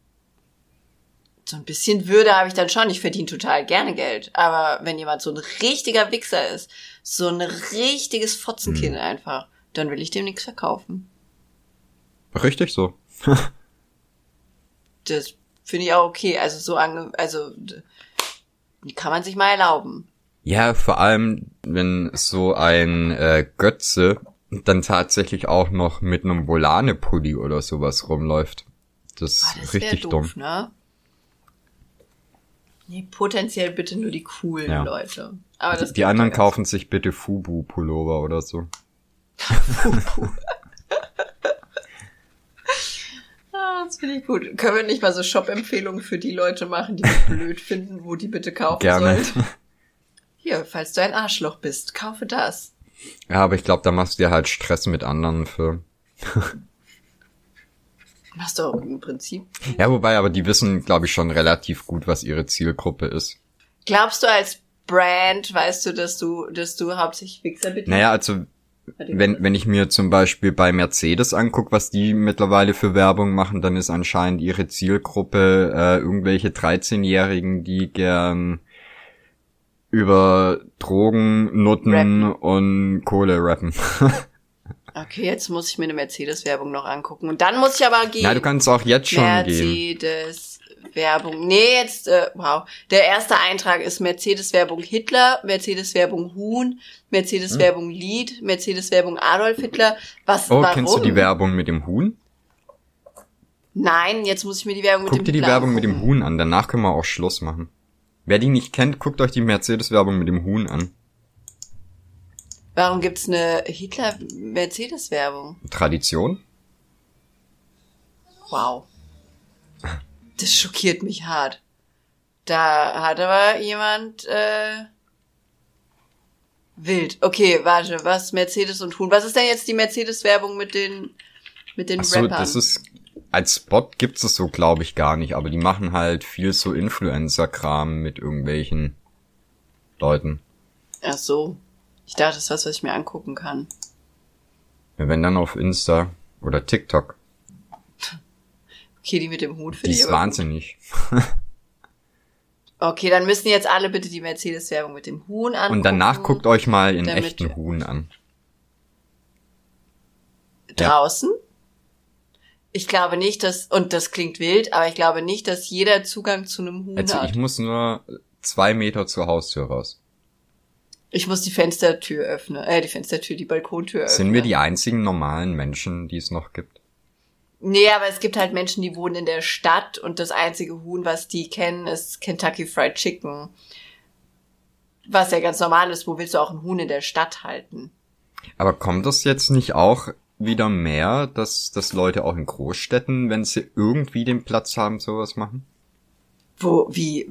so ein bisschen Würde habe ich dann schon. Ich verdiene total gerne Geld. Aber wenn jemand so ein richtiger Wichser ist, so ein richtiges Fotzenkind Hm. einfach, dann will ich dem nichts verkaufen. Richtig so. das finde ich auch okay. Also so ange, also kann man sich mal erlauben. Ja, vor allem, wenn so ein äh, Götze dann tatsächlich auch noch mit einem Volane-Pulli oder sowas rumläuft. Das ist Ah, das richtig wär dumm. doof, ne? Nee, potenziell bitte nur die coolen Ja. Leute. Aber das Die anderen kaufen sich bitte Fubu-Pullover oder so. Ah, das finde ich gut. Können wir nicht mal so Shop-Empfehlungen für die Leute machen, die wir blöd finden, wo die bitte kaufen Gerne. sollen? Hier, falls du ein Arschloch bist, kaufe das. Ja, aber ich glaube, da machst du dir halt Stress mit anderen Firmen. Machst du auch im Prinzip. Ja, wobei, aber die wissen, glaube ich, schon relativ gut, was ihre Zielgruppe ist. Glaubst du als Brand, weißt du, dass du, dass du hauptsächlich Wichser bedienst? Naja, also wenn, wenn ich mir zum Beispiel bei Mercedes anguck, was die mittlerweile für Werbung machen, dann ist anscheinend ihre Zielgruppe äh, irgendwelche 13-Jährigen, die gern über Drogen, Nutten Rappen. und Kohle rappen. Okay, jetzt muss ich mir eine Mercedes-Werbung noch angucken. Und dann muss ich aber gehen. Na, du kannst auch jetzt schon gehen. Mercedes-Werbung. Nee, jetzt, äh, wow. Der erste Eintrag ist Mercedes-Werbung Hitler, Mercedes-Werbung Huhn, Mercedes-Werbung Lied, Mercedes-Werbung Adolf Hitler. Was, Oh, warum? kennst du die Werbung mit dem Huhn? Nein, jetzt muss ich mir die Werbung mit Guck dem dir die Werbung mit dem. Huhn an, danach können wir auch Schluss machen. Wer die nicht kennt, guckt euch die Mercedes-Werbung mit dem Huhn an. Warum gibt's eine Hitler-Mercedes-Werbung? Tradition? Wow. Das schockiert mich hart. Da hat aber jemand äh, wild. Okay, warte, was Mercedes und Huhn? Was ist denn jetzt die Mercedes-Werbung mit den mit den Ach so, Rappern? das ist als Spot gibt's es so, glaube ich, gar nicht, aber die machen halt viel so Influencer-Kram mit irgendwelchen Leuten. Ach so. Ich dachte, das ist was, was ich mir angucken kann. Ja, wenn dann auf Insta oder TikTok. Okay, die mit dem Hut für Die ist wahnsinnig. Okay, dann müssen jetzt alle bitte die Mercedes-Werbung mit dem Huhn angucken. Und danach guckt euch mal in echten Huhn an. draußen. Ich glaube nicht, dass, und das klingt wild, aber ich glaube nicht, dass jeder Zugang zu einem Huhn Also hat. ich muss nur zwei Meter zur Haustür raus. Ich muss die Fenstertür öffnen, äh, die Fenstertür, die Balkontür öffnen. Sind wir die einzigen normalen Menschen, die es noch gibt? Nee, aber es gibt halt Menschen, die wohnen in der Stadt und das einzige Huhn, was die kennen, ist Kentucky Fried Chicken. Was ja ganz normal ist, wo willst du auch ein Huhn in der Stadt halten? Aber kommt das jetzt nicht auch wieder mehr, dass, dass Leute auch in Großstädten, wenn sie irgendwie den Platz haben, sowas machen? Wo, wie,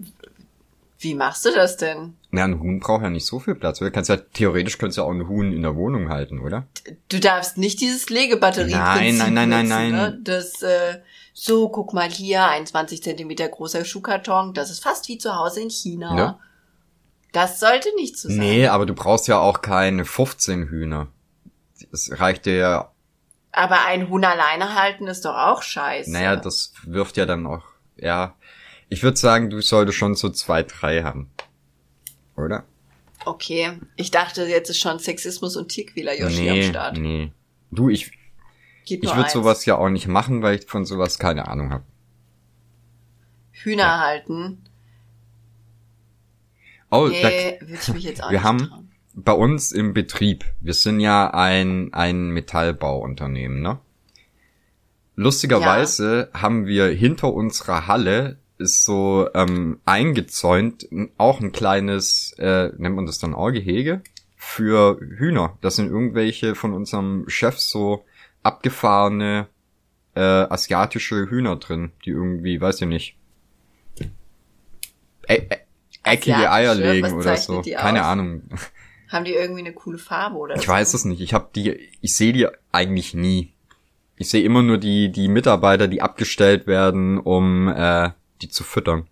wie machst du das denn? Na, ein Huhn braucht ja nicht so viel Platz. Du kannst ja, theoretisch könntest du ja auch ein Huhn in der Wohnung halten, oder? Du darfst nicht dieses Legebatterieprinzip Nein, nein, nein, nein, nein. Ne? Das, äh, so, guck mal hier, ein 20 Zentimeter großer Schuhkarton, das ist fast wie zu Hause in China. Ja. Das sollte nicht so sein. Nee, aber du brauchst ja auch keine 15 Hühner. Es reicht dir ja, Aber ein Huhn alleine halten ist doch auch scheiße. naja, das wirft ja dann auch, ja. Ich würde sagen, du solltest schon so zwei, drei haben. Oder? Okay, ich dachte, jetzt ist schon Sexismus und Tierquäler Yoshi am nee, Start. nee. Du, ich, Geht ich würde sowas ja auch nicht machen, weil ich von sowas keine Ahnung habe. Hühner Ja. halten. Oh, Nee, würde ich mich jetzt auch wir nicht haben- trauen. Bei uns im Betrieb, wir sind ja ein, ein Metallbauunternehmen, ne? Lustigerweise haben wir hinter unserer Halle ist so ähm, eingezäunt auch ein kleines, äh, nennt man das dann auch Gehege für Hühner. Das sind irgendwelche von unserem Chef so abgefahrene äh, asiatische Hühner drin, die irgendwie, weiß ich nicht, ä ä eckige Eier legen oder so. Keine aus? Ahnung. Haben die irgendwie eine coole Farbe oder Ich so? weiß es nicht. Ich habe die, ich sehe die eigentlich nie. Ich sehe immer nur die die Mitarbeiter, die abgestellt werden, um äh, die zu füttern.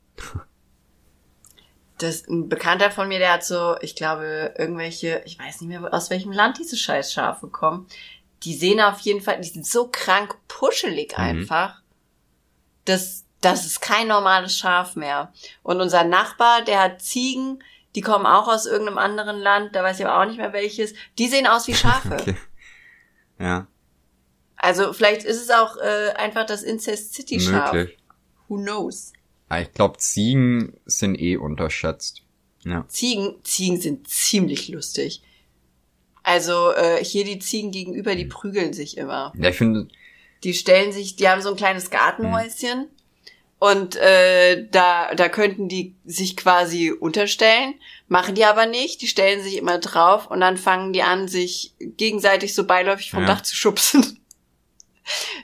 Das, ein Bekannter von mir, der hat so, ich glaube, irgendwelche, ich weiß nicht mehr, aus welchem Land diese scheiß Schafe kommen. Die sehen auf jeden Fall, die sind so krank puschelig Mhm. einfach. Das, das ist kein normales Schaf mehr. Und unser Nachbar, der hat Ziegen, die kommen auch aus irgendeinem anderen Land, da weiß ich aber auch nicht mehr welches. Die sehen aus wie Schafe. Okay. Ja. Also vielleicht ist es auch äh, einfach das Incest City Schaf. Möglich. Who knows? Ah, Ich glaube, Ziegen sind eh unterschätzt. Ja. Ziegen, Ziegen sind ziemlich lustig. Also äh, hier die Ziegen gegenüber, Hm. die prügeln sich immer. Ja, ich finde, Die stellen sich, die haben so ein kleines Hm. Gartenhäuschen und äh, da da könnten die sich quasi unterstellen, machen die aber nicht. Die stellen sich immer drauf und dann fangen die an, sich gegenseitig so beiläufig vom Ja. Dach zu schubsen.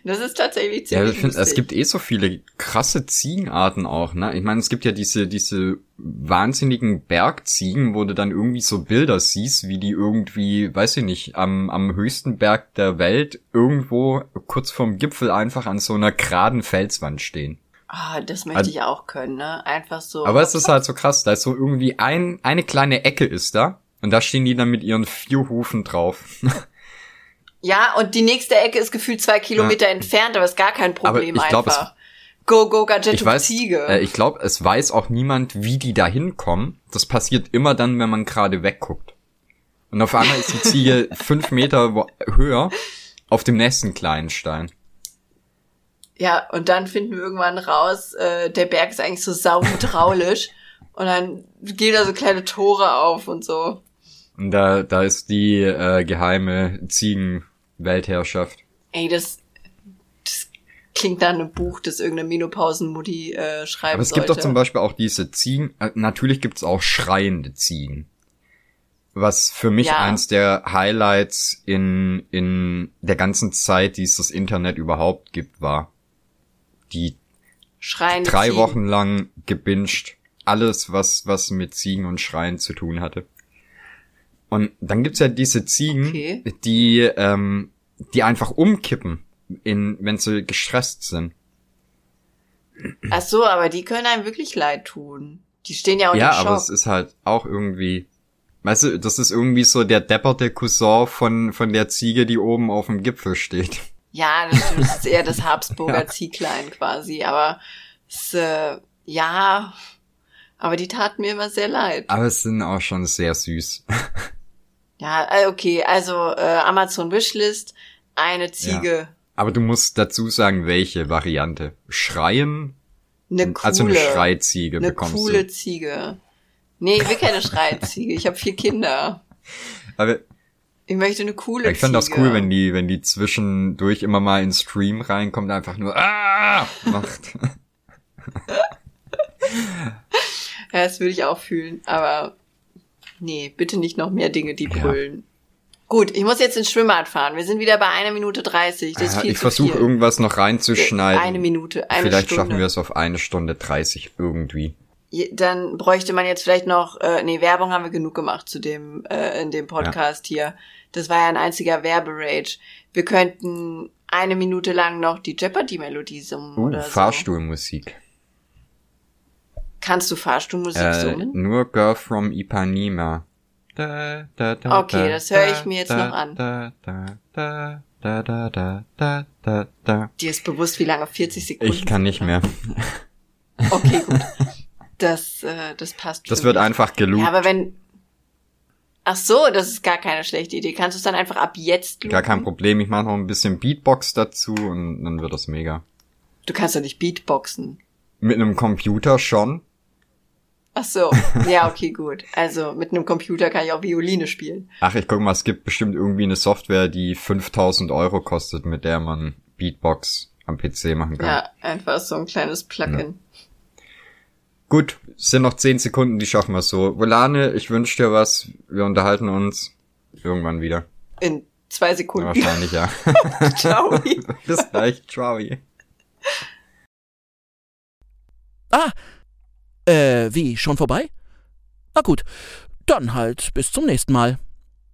Das ist tatsächlich ja, ziemlich ich finde, es gibt eh so viele krasse Ziegenarten auch, ne? Ich meine, es gibt ja diese, diese wahnsinnigen Bergziegen, wo du dann irgendwie so Bilder siehst, wie die irgendwie, weiß ich nicht, am, am höchsten Berg der Welt irgendwo kurz vorm Gipfel einfach an so einer geraden Felswand stehen. Ah, das möchte Also- ich auch können, ne? Einfach so. Aber es ist halt so krass, da ist so irgendwie ein, eine kleine Ecke ist da und da stehen die dann mit ihren vier Hufen drauf. Ja, und die nächste Ecke ist gefühlt zwei Kilometer entfernt, aber ist gar kein Problem Aber ich glaub, es- einfach. Go, go, Gadget Ich weiß, Ziege. äh, ich glaube, es weiß auch niemand, wie die da hinkommen. Das passiert immer dann, wenn man gerade wegguckt. Und auf einmal ist die Ziege fünf Meter höher auf dem nächsten kleinen Stein. Ja, und dann finden wir irgendwann raus, äh, der Berg ist eigentlich so sauhydraulisch. und dann gehen da so kleine Tore auf und so. Und da, da ist die äh, geheime Ziegenweltherrschaft. Ey, das, das klingt nach einem Buch, das irgendeine Menopausenmutti äh, schreiben Aber es sollte. gibt doch zum Beispiel auch diese Ziegen. Äh, natürlich gibt es auch schreiende Ziegen. Was für mich Ja. eins der Highlights in, in der ganzen Zeit, die es das Internet überhaupt gibt, war. Die Schreiende drei Ziegen. Wochen lang gebinged. Alles, was, was mit Ziegen und Schreien zu tun hatte. Und dann gibt's ja diese Ziegen, Okay. die, ähm, die einfach umkippen, in, wenn sie gestresst sind. Ach so, aber die können einem wirklich leid tun. Die stehen ja unter Ja, Schock. aber es ist halt auch irgendwie, weißt du, das ist irgendwie so der depperte Cousin von, von der Ziege, die oben auf dem Gipfel steht. Ja, das, stimmt, das ist eher das Habsburger Ja. Ziehklein quasi, aber es, äh, ja, aber die taten mir immer sehr leid. Aber es sind auch schon sehr süß. Ja, äh, okay, also äh, Amazon Wishlist, eine Ziege, Aber du musst dazu sagen, welche Variante. Schreien, eine coole, also eine Schreiziege eine bekommst coole du. Ziege. Nee, ich will keine Schreiziege, ich habe vier Kinder. Aber Ich möchte eine coole ich fand das cool, wenn die, wenn die zwischendurch immer mal in Stream reinkommt, einfach nur ah macht. Ja, das würde ich auch fühlen, aber nee, bitte nicht noch mehr Dinge, die Ja. brüllen. Gut, ich muss jetzt ins Schwimmbad fahren. Wir sind wieder bei einer Minute dreißig. Das ist Ja, viel ich versuche irgendwas noch reinzuschneiden. Eine Minute, eine Vielleicht Stunde. schaffen wir es auf eine Stunde 30 irgendwie. Dann bräuchte man jetzt vielleicht noch, äh, nee, Werbung haben wir genug gemacht zu dem, äh, in dem Podcast hier. Das war ja ein einziger Werberage. Wir könnten eine Minute lang noch die Jeopardy-Melodie summen. Oh, Fahrstuhlmusik. So. Kannst du Fahrstuhlmusik äh, summen? Nur Girl from Ipanema. Da, da, da, okay, das höre ich mir jetzt noch an. Da, da, da, da, da, da. Dir ist bewusst, wie lange 40 Sekunden. Ich kann nicht ne? mehr. okay, gut. Das, äh, das passt. Das wird mich. einfach gelobt. Ja, aber wenn, Ach so, das ist gar keine schlechte Idee. Kannst du es dann einfach ab jetzt Gar kein loopen? Problem. Ich mache noch ein bisschen Beatbox dazu und dann wird das mega. Du kannst doch nicht Beatboxen. Mit einem Computer schon. Ach so. Ja, okay, gut. Also mit einem Computer kann ich auch Violine spielen. Ach, ich guck mal, es gibt bestimmt irgendwie eine Software, die 5000 Euro kostet, mit der man Beatbox am PC machen kann. Ja, einfach so ein kleines Plugin. Gut, es sind noch 10 Sekunden, die schaffen wir so. Volane, ich wünsche dir was. Wir unterhalten uns irgendwann wieder. In zwei Ja, Sekunden. wahrscheinlich, ja. Ciao. Bis gleich. Ciao. Ah, äh, wie, schon vorbei? Na gut, dann halt bis zum nächsten Mal.